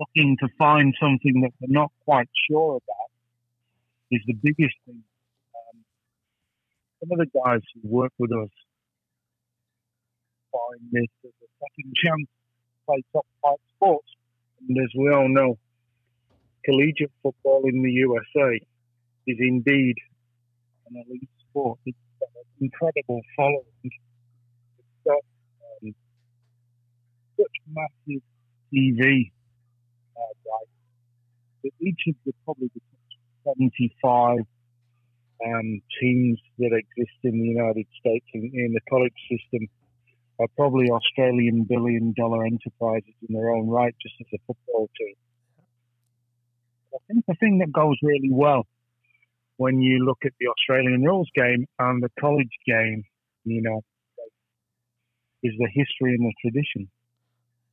looking to find something that they're not quite sure about is the biggest thing some of the guys who work with us find this as a second chance to play top flight sports. And as we all know, collegiate football in the USA is indeed an elite sport. It's got an incredible following. It's got um, such massive TV uh, rights that each of the probably the 75 um, teams that exist in the United States in, in the college system are probably Australian billion dollar enterprises in their own right, just as a football team. I think the thing that goes really well when you look at the Australian rules game and the college game you know, is the history and the tradition.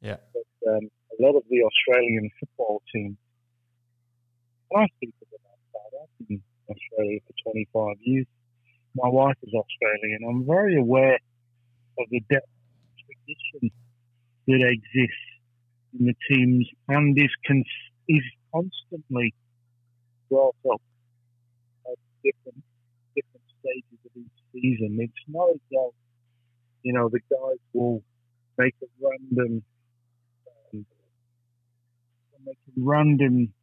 Yeah. But, um, a lot of the Australian football team, I speak about that. I've been Australia for 25 years. My wife is Australian. I'm very aware of the depth of tradition that exists in the teams and is, is constantly brought up at different different stages of each season. It's not as though, you know, the guys will make a random um, make a random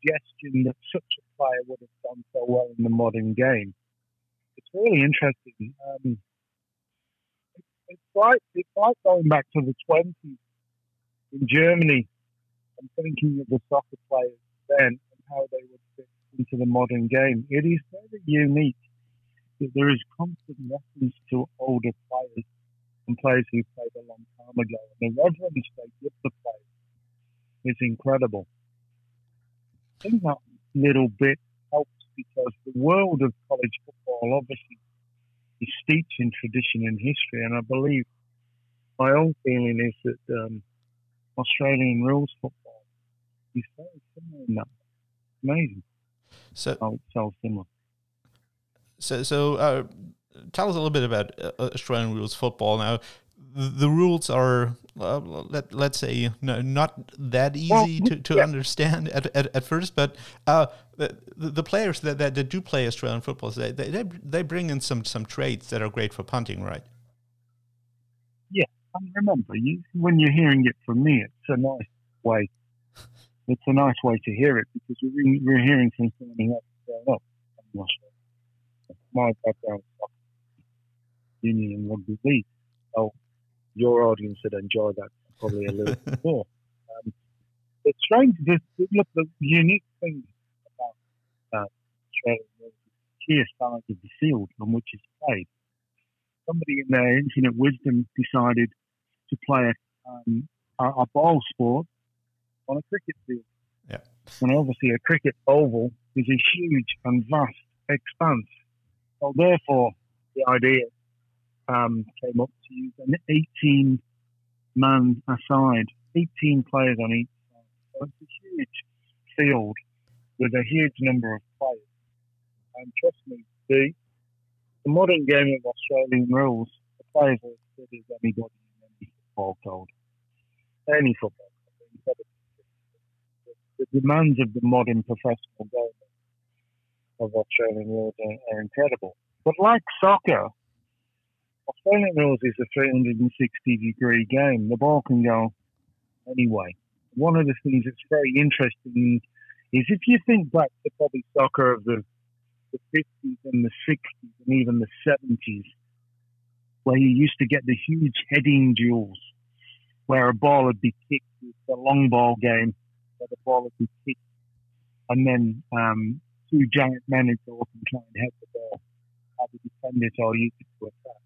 suggestion that such a player would have done so well in the modern game. It's really interesting. Um, it's like it's like going back to the twenties in Germany and thinking of the soccer players then and how they would fit into the modern game. It is very unique that there is constant reference to older players and players who played a long time ago. And the reverence they give the players is incredible. I think that little bit helps because the world of college football obviously is steeped in tradition and history, and I believe my own feeling is that um, Australian rules football is very similar in that. Amazing. So, it's so similar. So, so uh, tell us a little bit about uh, Australian rules football. Now, the, rules are, uh, let, let's say, no, not that easy well, to, to yeah. understand at, at, at first, but uh, the, the players that, that, that, do play Australian football, they, they, they bring in some, some traits that are great for punting, right? Yeah, and remember, you, when you're hearing it from me, it's a nice way. It's a nice way to hear it because we're, we're hearing from someone who has grown up my background union and rugby league. So your audience would enjoy that probably a little bit more. Um, it's strange. The, look, the unique thing about uh, Australia is the sheer size of the field on which it's played. Somebody in their infinite wisdom decided to play a, um, a, a ball sport on a cricket field. Yeah. And obviously, a cricket oval is a huge and vast expanse so therefore, the idea um, came up to use an 18 man aside, 18 players on each side. So it's a huge field with a huge number of players. And trust me, the, the modern game of Australian rules, the players are as good as anybody in any football code. Any football code. The, the demands of the modern professional game of Australian rules are, are incredible. But like soccer, Australian rules is a 360 degree game. The ball can go anyway. One of the things that's very interesting is if you think back to probably soccer of the, the 50s and the 60s and even the 70s, where you used to get the huge heading duels, where a ball would be kicked, a long ball game, where the ball would be kicked, and then um, two giant men would go up and try and head the ball, either defend it or use it to attack.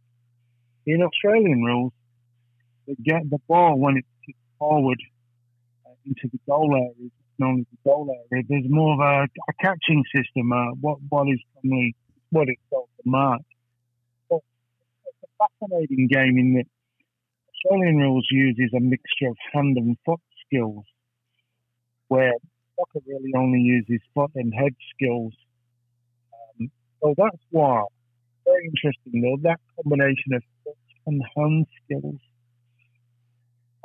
In Australian rules, the, get the ball when it's kicked forward uh, into the goal area, known as the goal area, there's more of a, a catching system. Uh, what what is commonly what it's called the mark. But it's a fascinating game in that Australian rules uses a mixture of hand and foot skills, where soccer really only uses foot and head skills. Um, so that's why, very interesting though, that combination of and hand skills.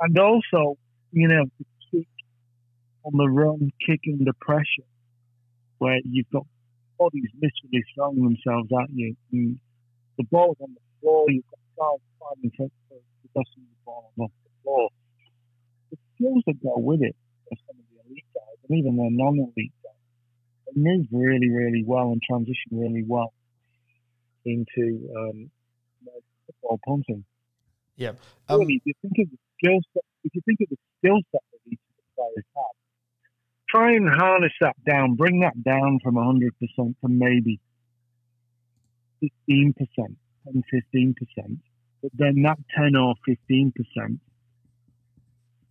And also, you know, to kick on the run, kicking the pressure, where you've got bodies literally throwing themselves at you. And the ball's on the floor, you've got guys fighting for possessing the ball off the floor. The skills that go with it are some of the elite guys and even their non-elite guys, they move really, really well and transition really well into um, football punting. Yeah. Um, really, if you think of the skill set, if you think of the skill set that each of the players have, try and harness that down, bring that down from 100% to maybe 15%, 10, 15%, but then that 10 or 15%,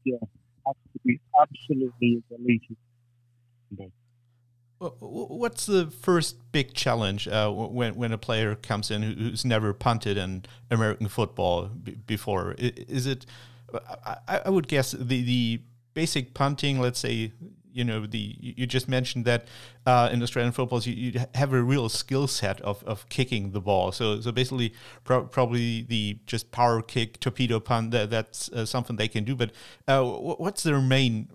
yeah, has to be absolutely as elite What's the first big challenge uh, when when a player comes in who's never punted in American football before? Is it? I, I would guess the the basic punting. Let's say you know the you just mentioned that uh, in Australian footballs you, you, have a real skill set of, of kicking the ball. So so basically pro probably the just power kick torpedo punt that, that's uh, something they can do. But uh, what's their main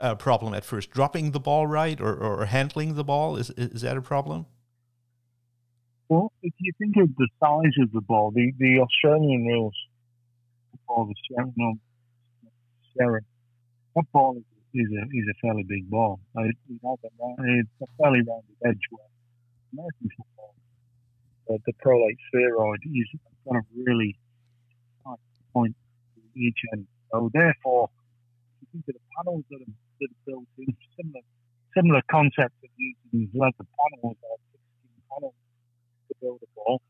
uh, problem at first? Dropping the ball right or, or handling the ball is is that a problem? Well, if you think of the size of the ball, the, the Australian rules, ball, the Sharon, Sharon, that ball is is a is a fairly big ball. It, it a, it's a fairly rounded edge where American football, uh, the prolate spheroid is kind of really tight point to each end. So therefore, if you think of the panels that are, that are built in, similar similar concept of using mm-hmm. leather panels or 16 panels to build a ball.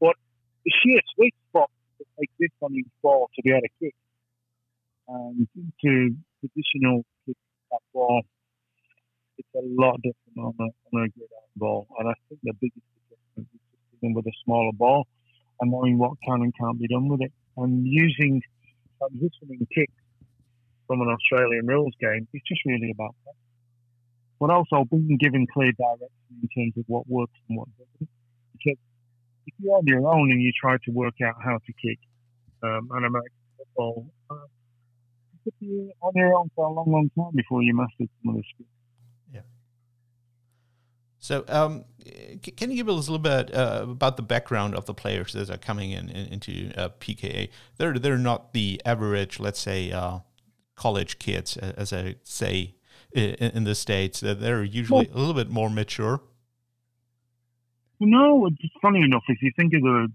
But the sheer sweet spot that exists on each ball to be able to kick and to traditional kick that ball, it's a lot different on a, on a gridiron ball. And I think the biggest difference is just dealing with a smaller ball and knowing what can and can't be done with it. And using transitioning kicks from an Australian rules game, it's just really about that but also being given clear direction in terms of what works and what doesn't. Because if you're on your own and you try to work out how to kick um, an American football, uh, you could be on your own for a long, long time before you master some of the skills. Yeah. So, um, can you give us a little bit uh, about the background of the players that are coming in, in into uh, PKA? They're they're not the average, let's say, uh, college kids, as I say in, the states. They're usually well, a little bit more mature. No, it's funny enough. If you think of the,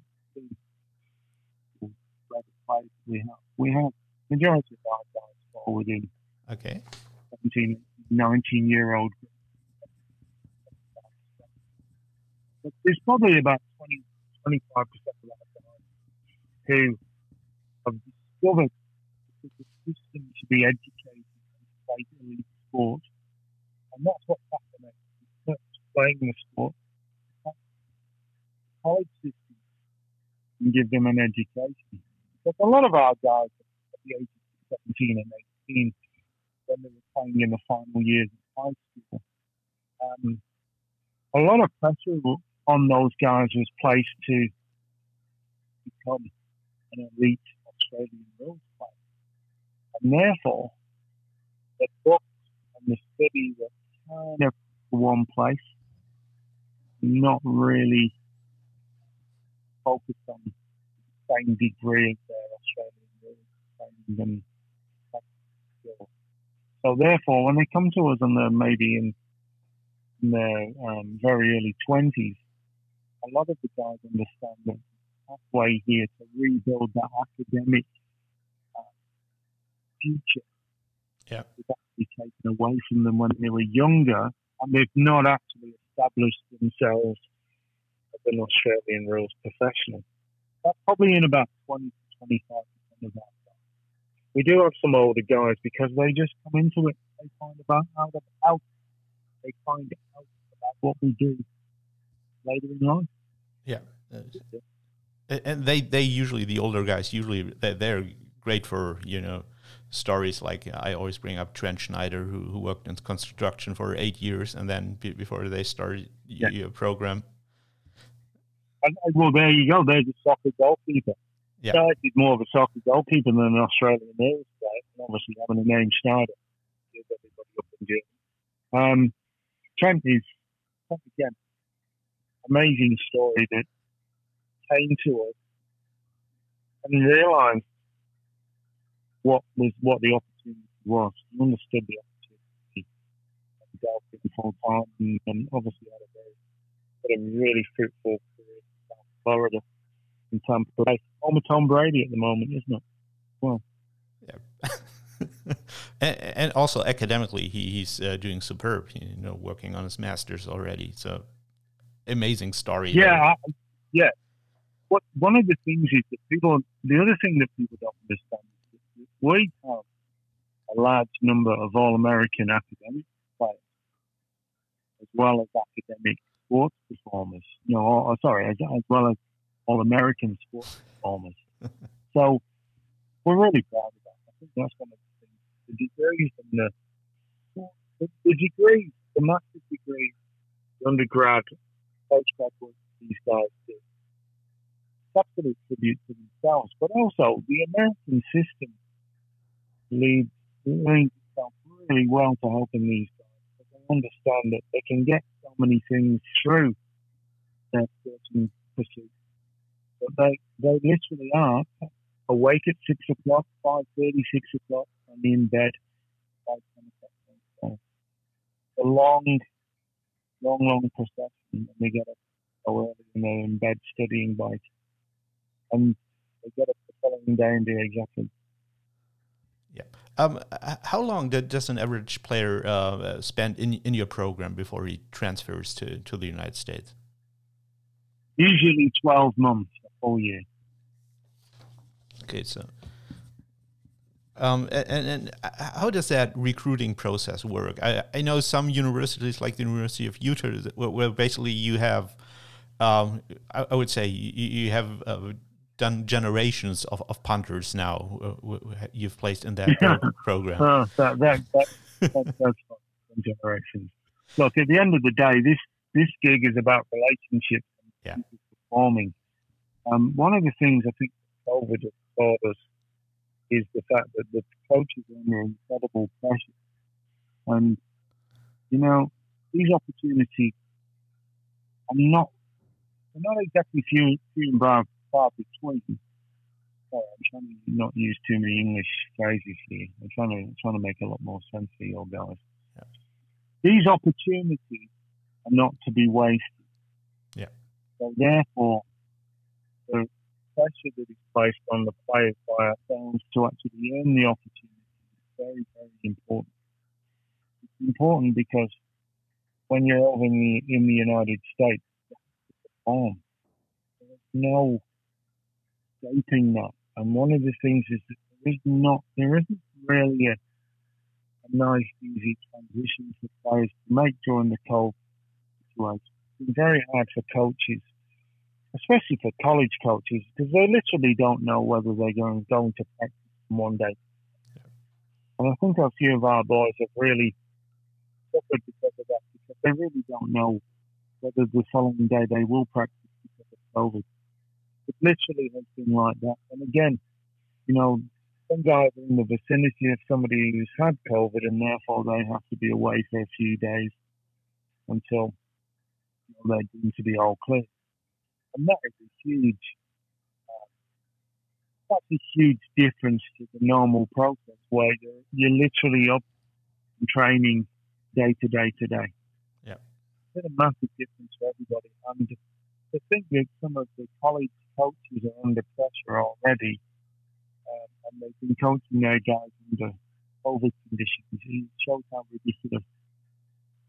we have, we have majority of our guys fall within okay 17, 19 year old. But there's probably about 20, 25 percent of our guys who have discovered that system to be educated and play elite sport. And that's what's happening. It's playing the sport. The college can give them an education. Because a lot of our guys at the age of 17 and 18, when they were playing in the final years of high school, um, a lot of pressure on those guys was placed to become an elite Australian rules. Therefore, the book and the studies are kind of one place, not really focused on the same degree as their Australian and So therefore, when they come to us and they're maybe in, in their um, very early twenties, a lot of the guys understand that pathway here to rebuild that academic future yeah. actually taken away from them when they were younger, and they've not actually established themselves as an Australian rules professional. That's probably in about 20 to 25 percent of our time. We do have some older guys because they just come into it. They find about out about they find out about what we do later in life. Yeah. And they, they usually the older guys usually they're great for you know stories like I always bring up Trent Schneider, who, who worked in construction for eight years, and then before they started yeah. your program. And, well, there you go. There's a soccer goalkeeper. Yeah. Schneider is more of a soccer goalkeeper than an Australian is, right? And obviously, having a name Schneider gives everybody up in Germany. Um, Trent is, again, amazing story that came to us and realised what was what the opportunity was. He understood the opportunity and full time, and, and obviously had a very, had a really fruitful career in South Florida in Tampa Bay. Home Tom Brady at the moment, isn't it? Well, yeah. and, and, also academically, he, he's uh, doing superb. You know, working on his masters already. So amazing story. Yeah, I, yeah. What one of the things is that people, the other thing that people don't understand we have a large number of All American academic players as well as academic sports performers. You know, or, oh, sorry, as, as well as All American sports performers. so we're really proud of that. I think that's one of the things. The degrees and the the, the degrees, the master's degree, the undergrad, postgrad work these guys do. Absolute tribute to themselves, but also the American system leads itself really well to helping these guys. They understand that they can get so many things through their certain pursuits. But they, they literally are awake at 6 o'clock, 5.30, 6 o'clock, and in bed by 10 o'clock. a long, long, long procession, and they get up so early and they're in bed studying bike, and they get up the following day and do exactly. Yeah. Um, how long does an average player uh, spend in in your program before he transfers to to the United States? Usually twelve months, a full year. Okay, so um, and, and, how does that recruiting process work? I, I, know some universities, like the University of Utah, where, where basically you have, um, I, I, would say, you, you have uh, done generations of, of punters now. Uh, you've placed in that yeah. program. Oh, that, that, that, that, that's generations. Look, at the end of the day, this this gig is about relationships yeah. performing. Um, one of the things I think COVID has taught us is the fact that the coaches are under incredible pressure. And, you know, these opportunities are not, they're not exactly few, few and far, far between. Sorry, I'm trying to not use too many English phrases here. I'm trying to, I'm trying to make a lot more sense for you guys. Yeah. These opportunities are not to be wasted. Yeah. So therefore, the pressure that is placed on the players by ourselves to actually earn the opportunity is very, very important. It's important because when you're over in the, in the United States, perform. There's no escaping that. And one of the things is that there is not, there isn't really a, a nice, easy transition for players to make during the cold situation. It's been very hard for coaches especially for college coaches, because they literally don't know whether they're going, going to practice one day. And I think a few of our boys have really suffered because of that, because they really don't know whether the following day they will practice because of COVID. It literally has been like that. And again, you know, some guys are in the vicinity of somebody who's had COVID and therefore they have to be away for a few days until you know, they're deemed to be all clear. And that is a huge, uh, that's a huge difference to the normal process where you're, you're literally up and training day to day to day. Yeah. It's a massive difference for everybody. And to think that some of the college coaches are under pressure already, um, and they've been coaching their guys under COVID conditions, it shows how ridiculous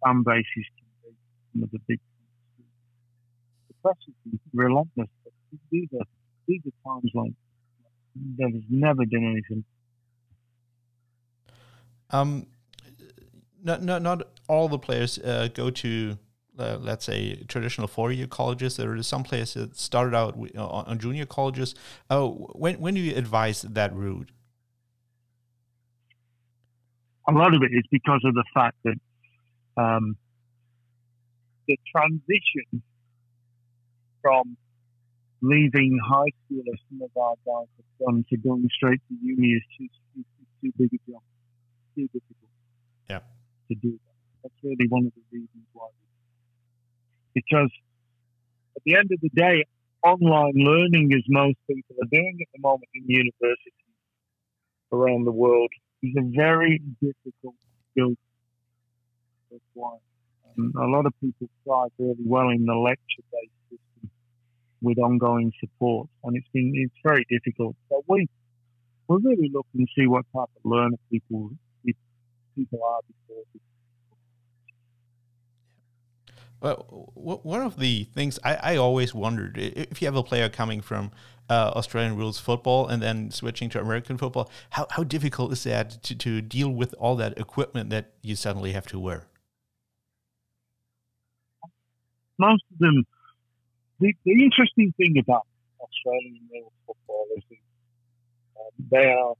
fan bases can be. Some of the big pressure relentless. But these are these are times like there has never been anything. Um, not not not all the players uh, go to uh, let's say traditional four-year colleges. There are some players that started out uh, on junior colleges. Oh, when when do you advise that route? A lot of it is because of the fact that um, the transition from leaving high school as some of our guys have done to going straight to uni is too, too, too big a job, too difficult yeah. to do that. That's really one of the reasons why. Because at the end of the day, online learning, as most people are doing at the moment in universities around the world, is a very difficult skill to acquire. Um, a lot of people thrive really well in the lecture-based system with ongoing support, and it's been it's very difficult. So we we really look and see what type of learner people people are before. Well, one of the things I, I, always wondered if you have a player coming from uh, Australian rules football and then switching to American football, how, how difficult is that to, to deal with all that equipment that you suddenly have to wear? Most of them the, the interesting thing about Australian rules football is that um, they are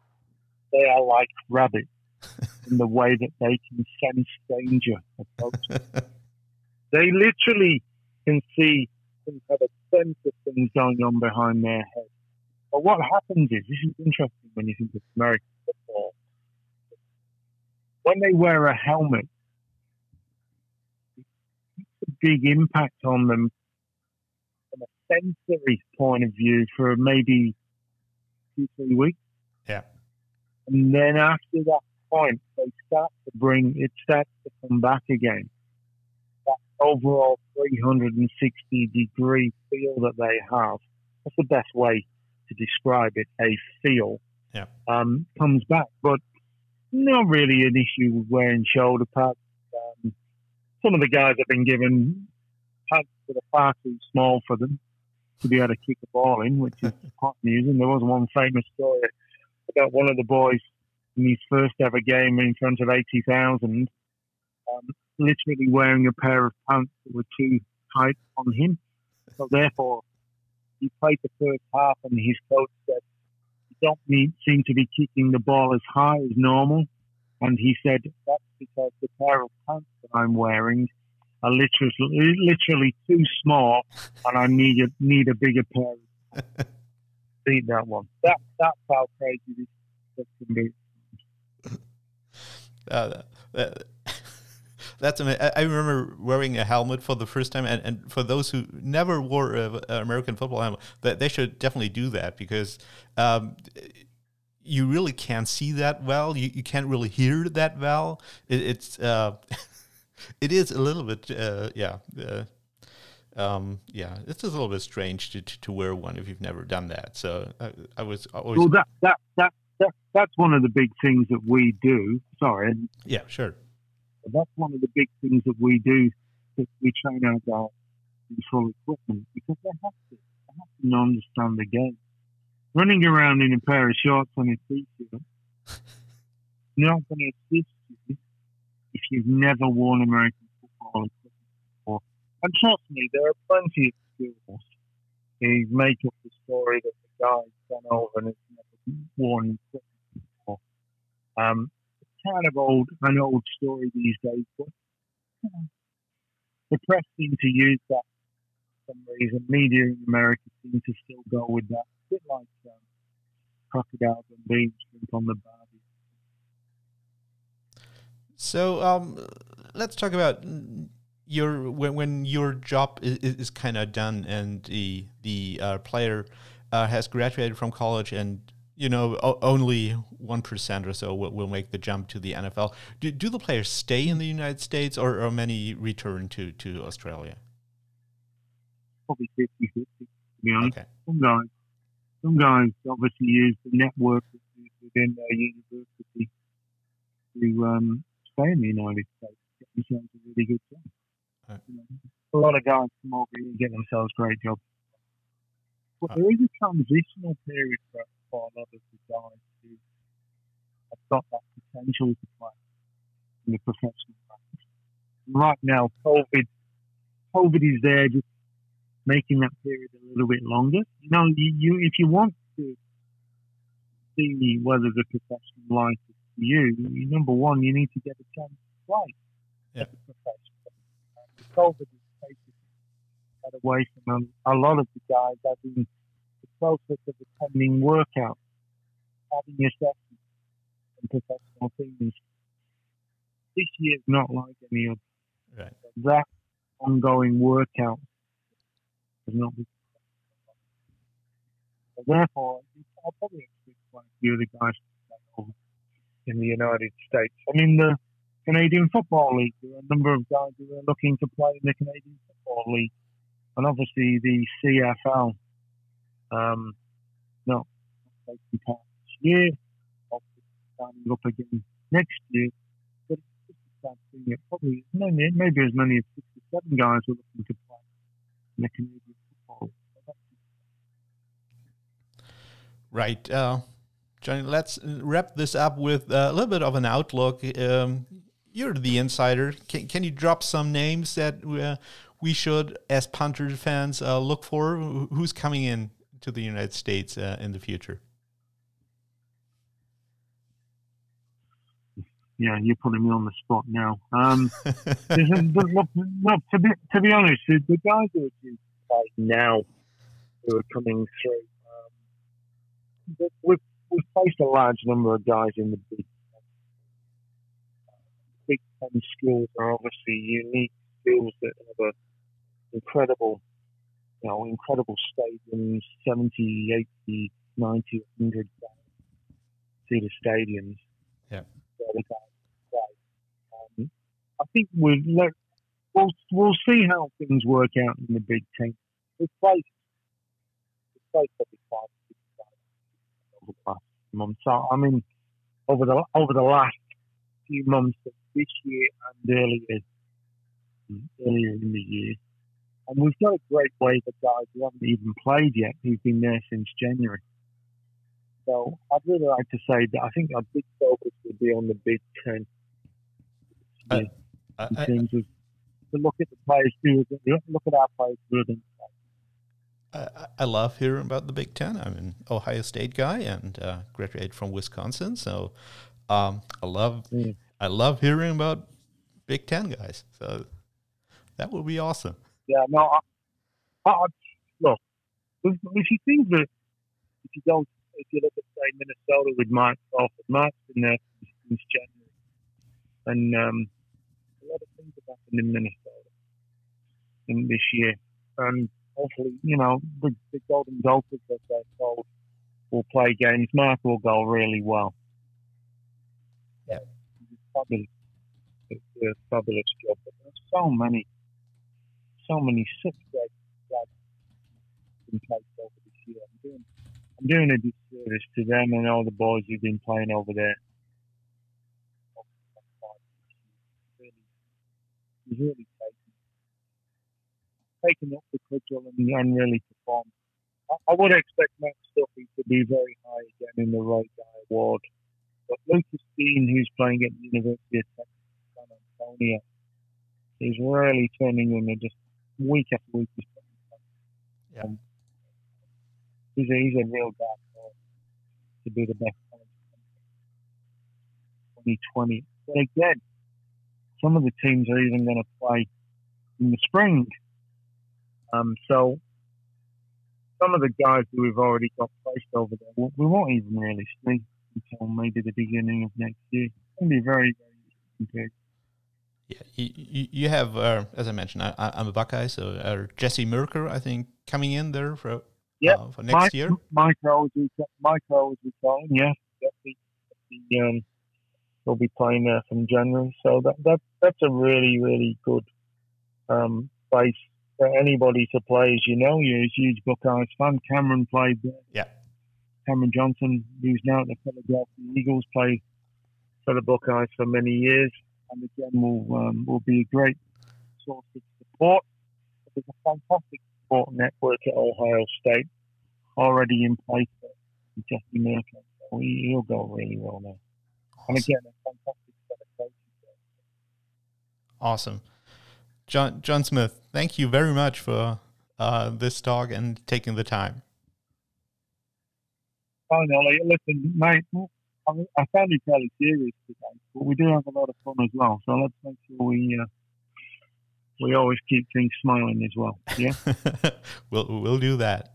they are like rabbits in the way that they can sense danger. they literally can see and have a sense of things going on behind their head. But what happens is this is interesting when you think of American football. When they wear a helmet, it's a big impact on them from a sensory point of view for maybe two, three weeks. Yeah. And then after that point, they start to bring it starts to come back again. Overall 360 degree feel that they have. That's the best way to describe it. A feel yeah. um, comes back, but not really an issue with wearing shoulder pads. Um, some of the guys have been given pads that are far too small for them to be able to kick a ball in, which is quite amusing. There was one famous story about one of the boys in his first ever game in front of 80,000, um, literally wearing a pair of pants that were too tight on him. So therefore, he played the first half and his coach said, you don't need, seem to be kicking the ball as high as normal. And he said, that's because the pair of pants that I'm wearing are literally, literally too small and I need a, need a bigger pair. Beat that one. That, that's how crazy this can be. Uh, uh, that's. I remember wearing a helmet for the first time, and, and for those who never wore an American football helmet, that they should definitely do that because um, you really can't see that well. You, you can't really hear that well. It, it's uh, it is a little bit uh, yeah. Uh, um, yeah, it's a little bit strange to, to, to, wear one if you've never done that. So I, I was always well. That that that that, that's one of the big things that we do. Sorry. Yeah, sure. That's one of the big things that we do. That we train our guys in full equipment because they have to, they have to understand the game. Running around in a pair of shorts and a t-shirt, not going to assist you if you've never worn American football equipment before. And trust me, there are plenty of skills to make up the story that the guy's gone over and it's worn before. Um, kind of old, an old story these days, but the press seem to use that for some reason. Media in America seem to still go with that, a bit like um, crocodiles and beans on the barbie. So um, let's talk about your when, when your job is, is kind of done and the the uh, player uh, has graduated from college and you know, only 1% or so will, will, make the jump to the NFL. Do, do the players stay in the United States or, or many return to, to Australia? Probably 50 50, to be honest. Okay. Some guys, some guys obviously use the network within their university to um, stay in the United States, get themselves a really good job. Right. You know, a lot of guys come over here and get themselves great jobs. But uh, there is a transitional period for for a lot of the guys who have got that potential to play in the professional ranks. Right now, COVID, COVID is there just making that period a little bit longer. You know, you, you if you want to see whether the professional life is for you, number one, you need to get a chance to play yeah. as a professional. And COVID is taking that away from a, a lot of the guys. I think process of attending workouts, having assessments and professional things. This year is not like any other. Right. That ongoing workout has not been. So therefore, I'll probably expect quite a few of the guys in the United States. I mean, the Canadian Football League, there are a number of guys who are looking to play in the Canadian Football League. And obviously the CFL, um, no, this year. Signing up again next year. But it's just probably maybe, maybe as many as six or seven guys are looking to play in the Canadian football. Right. Uh, Johnny, let's wrap this up with a little bit of an outlook. Um, you're the insider. Can, can you drop some names that uh, we should, as Punter fans, uh, look for? Who's coming in to the United States uh, in the future? Yeah, you're putting me on the spot now. Um, look, look, to be to be honest, the, the guys who are now who are coming through, um, we've we've faced a large number of guys in the big Big Ten schools are obviously unique schools that have an incredible you know, incredible stadiums, 70, 80, 90, 100 seater stadiums. Yeah. So all the guys play. Um, I think we'll, let, we'll we'll see how things work out in the Big Ten. We've played, we've played probably five, over the last months. So, I mean, over the over the last few months of this year and earlier earlier in the year. And we've got a great wave of guys who haven't even played yet, who've been there since January. So I'd really like to say that I think our big focus will be on the Big Ten. Uh, in I, terms of to look at the players who look at our players who I, I love hearing about the Big Ten. I'm an Ohio State guy and uh, graduated from Wisconsin, so um, I love mm. I love hearing about Big Ten guys. So that would be awesome. Yeah, no, I, I, look, if, if you think that if you go, if you look at say Minnesota with Mike Crawford, Mike's been there since January, and um, a lot of things have happened in Minnesota in this year, and hopefully, you know, the, the Golden Gophers, as they're called, will play games. Mark will go really well. Yeah, it's fabulous. It's a fabulous job. But there's so many so many in place over this year. I'm doing, I'm doing a disservice to them and all the boys who've been playing over there. Really taken, taken up the cudgel and, and really performed. I, I would expect Matt Stuffy to be very high again in the right guy award. But Lucas Dean, who's playing at the University of Texas San Antonio, is really turning in just week after week. Yeah. Um, he's, a, he's a real guy to be the best 2020. But again, some of the teams are even going to play in the spring. Um, so some of the guys who we've already got placed over there, we won't even really see until maybe the beginning of next year. It's going to be very, very interesting yeah, you, you have, uh, as I mentioned, I, am a Buckeye, so uh, Jesse Merker, I think, coming in there for yeah uh, for next Mike, year. Mike Rose, Mike Rose is going. Yeah, Jesse, um, will be playing there from January. So that that that's a really really good um, place for anybody to play. As you know, you're a huge Buckeyes fan. Cameron played there. Yeah. Cameron Johnson, who's now at the Philadelphia Eagles, played for the Buckeyes for many years and again will um, will be a great source of support. There's a fantastic support network at Ohio State already in place Jesse Merkel. So he, will go really well now. And again, a fantastic set of coaches. Awesome. John, John Smith, thank you very much for uh, this talk and taking the time. Finally, listen, mate, I found it fairly serious today, but we do have a lot of fun as well. So let's make sure we uh, we always keep things smiling as well. Yeah, we'll we'll do that.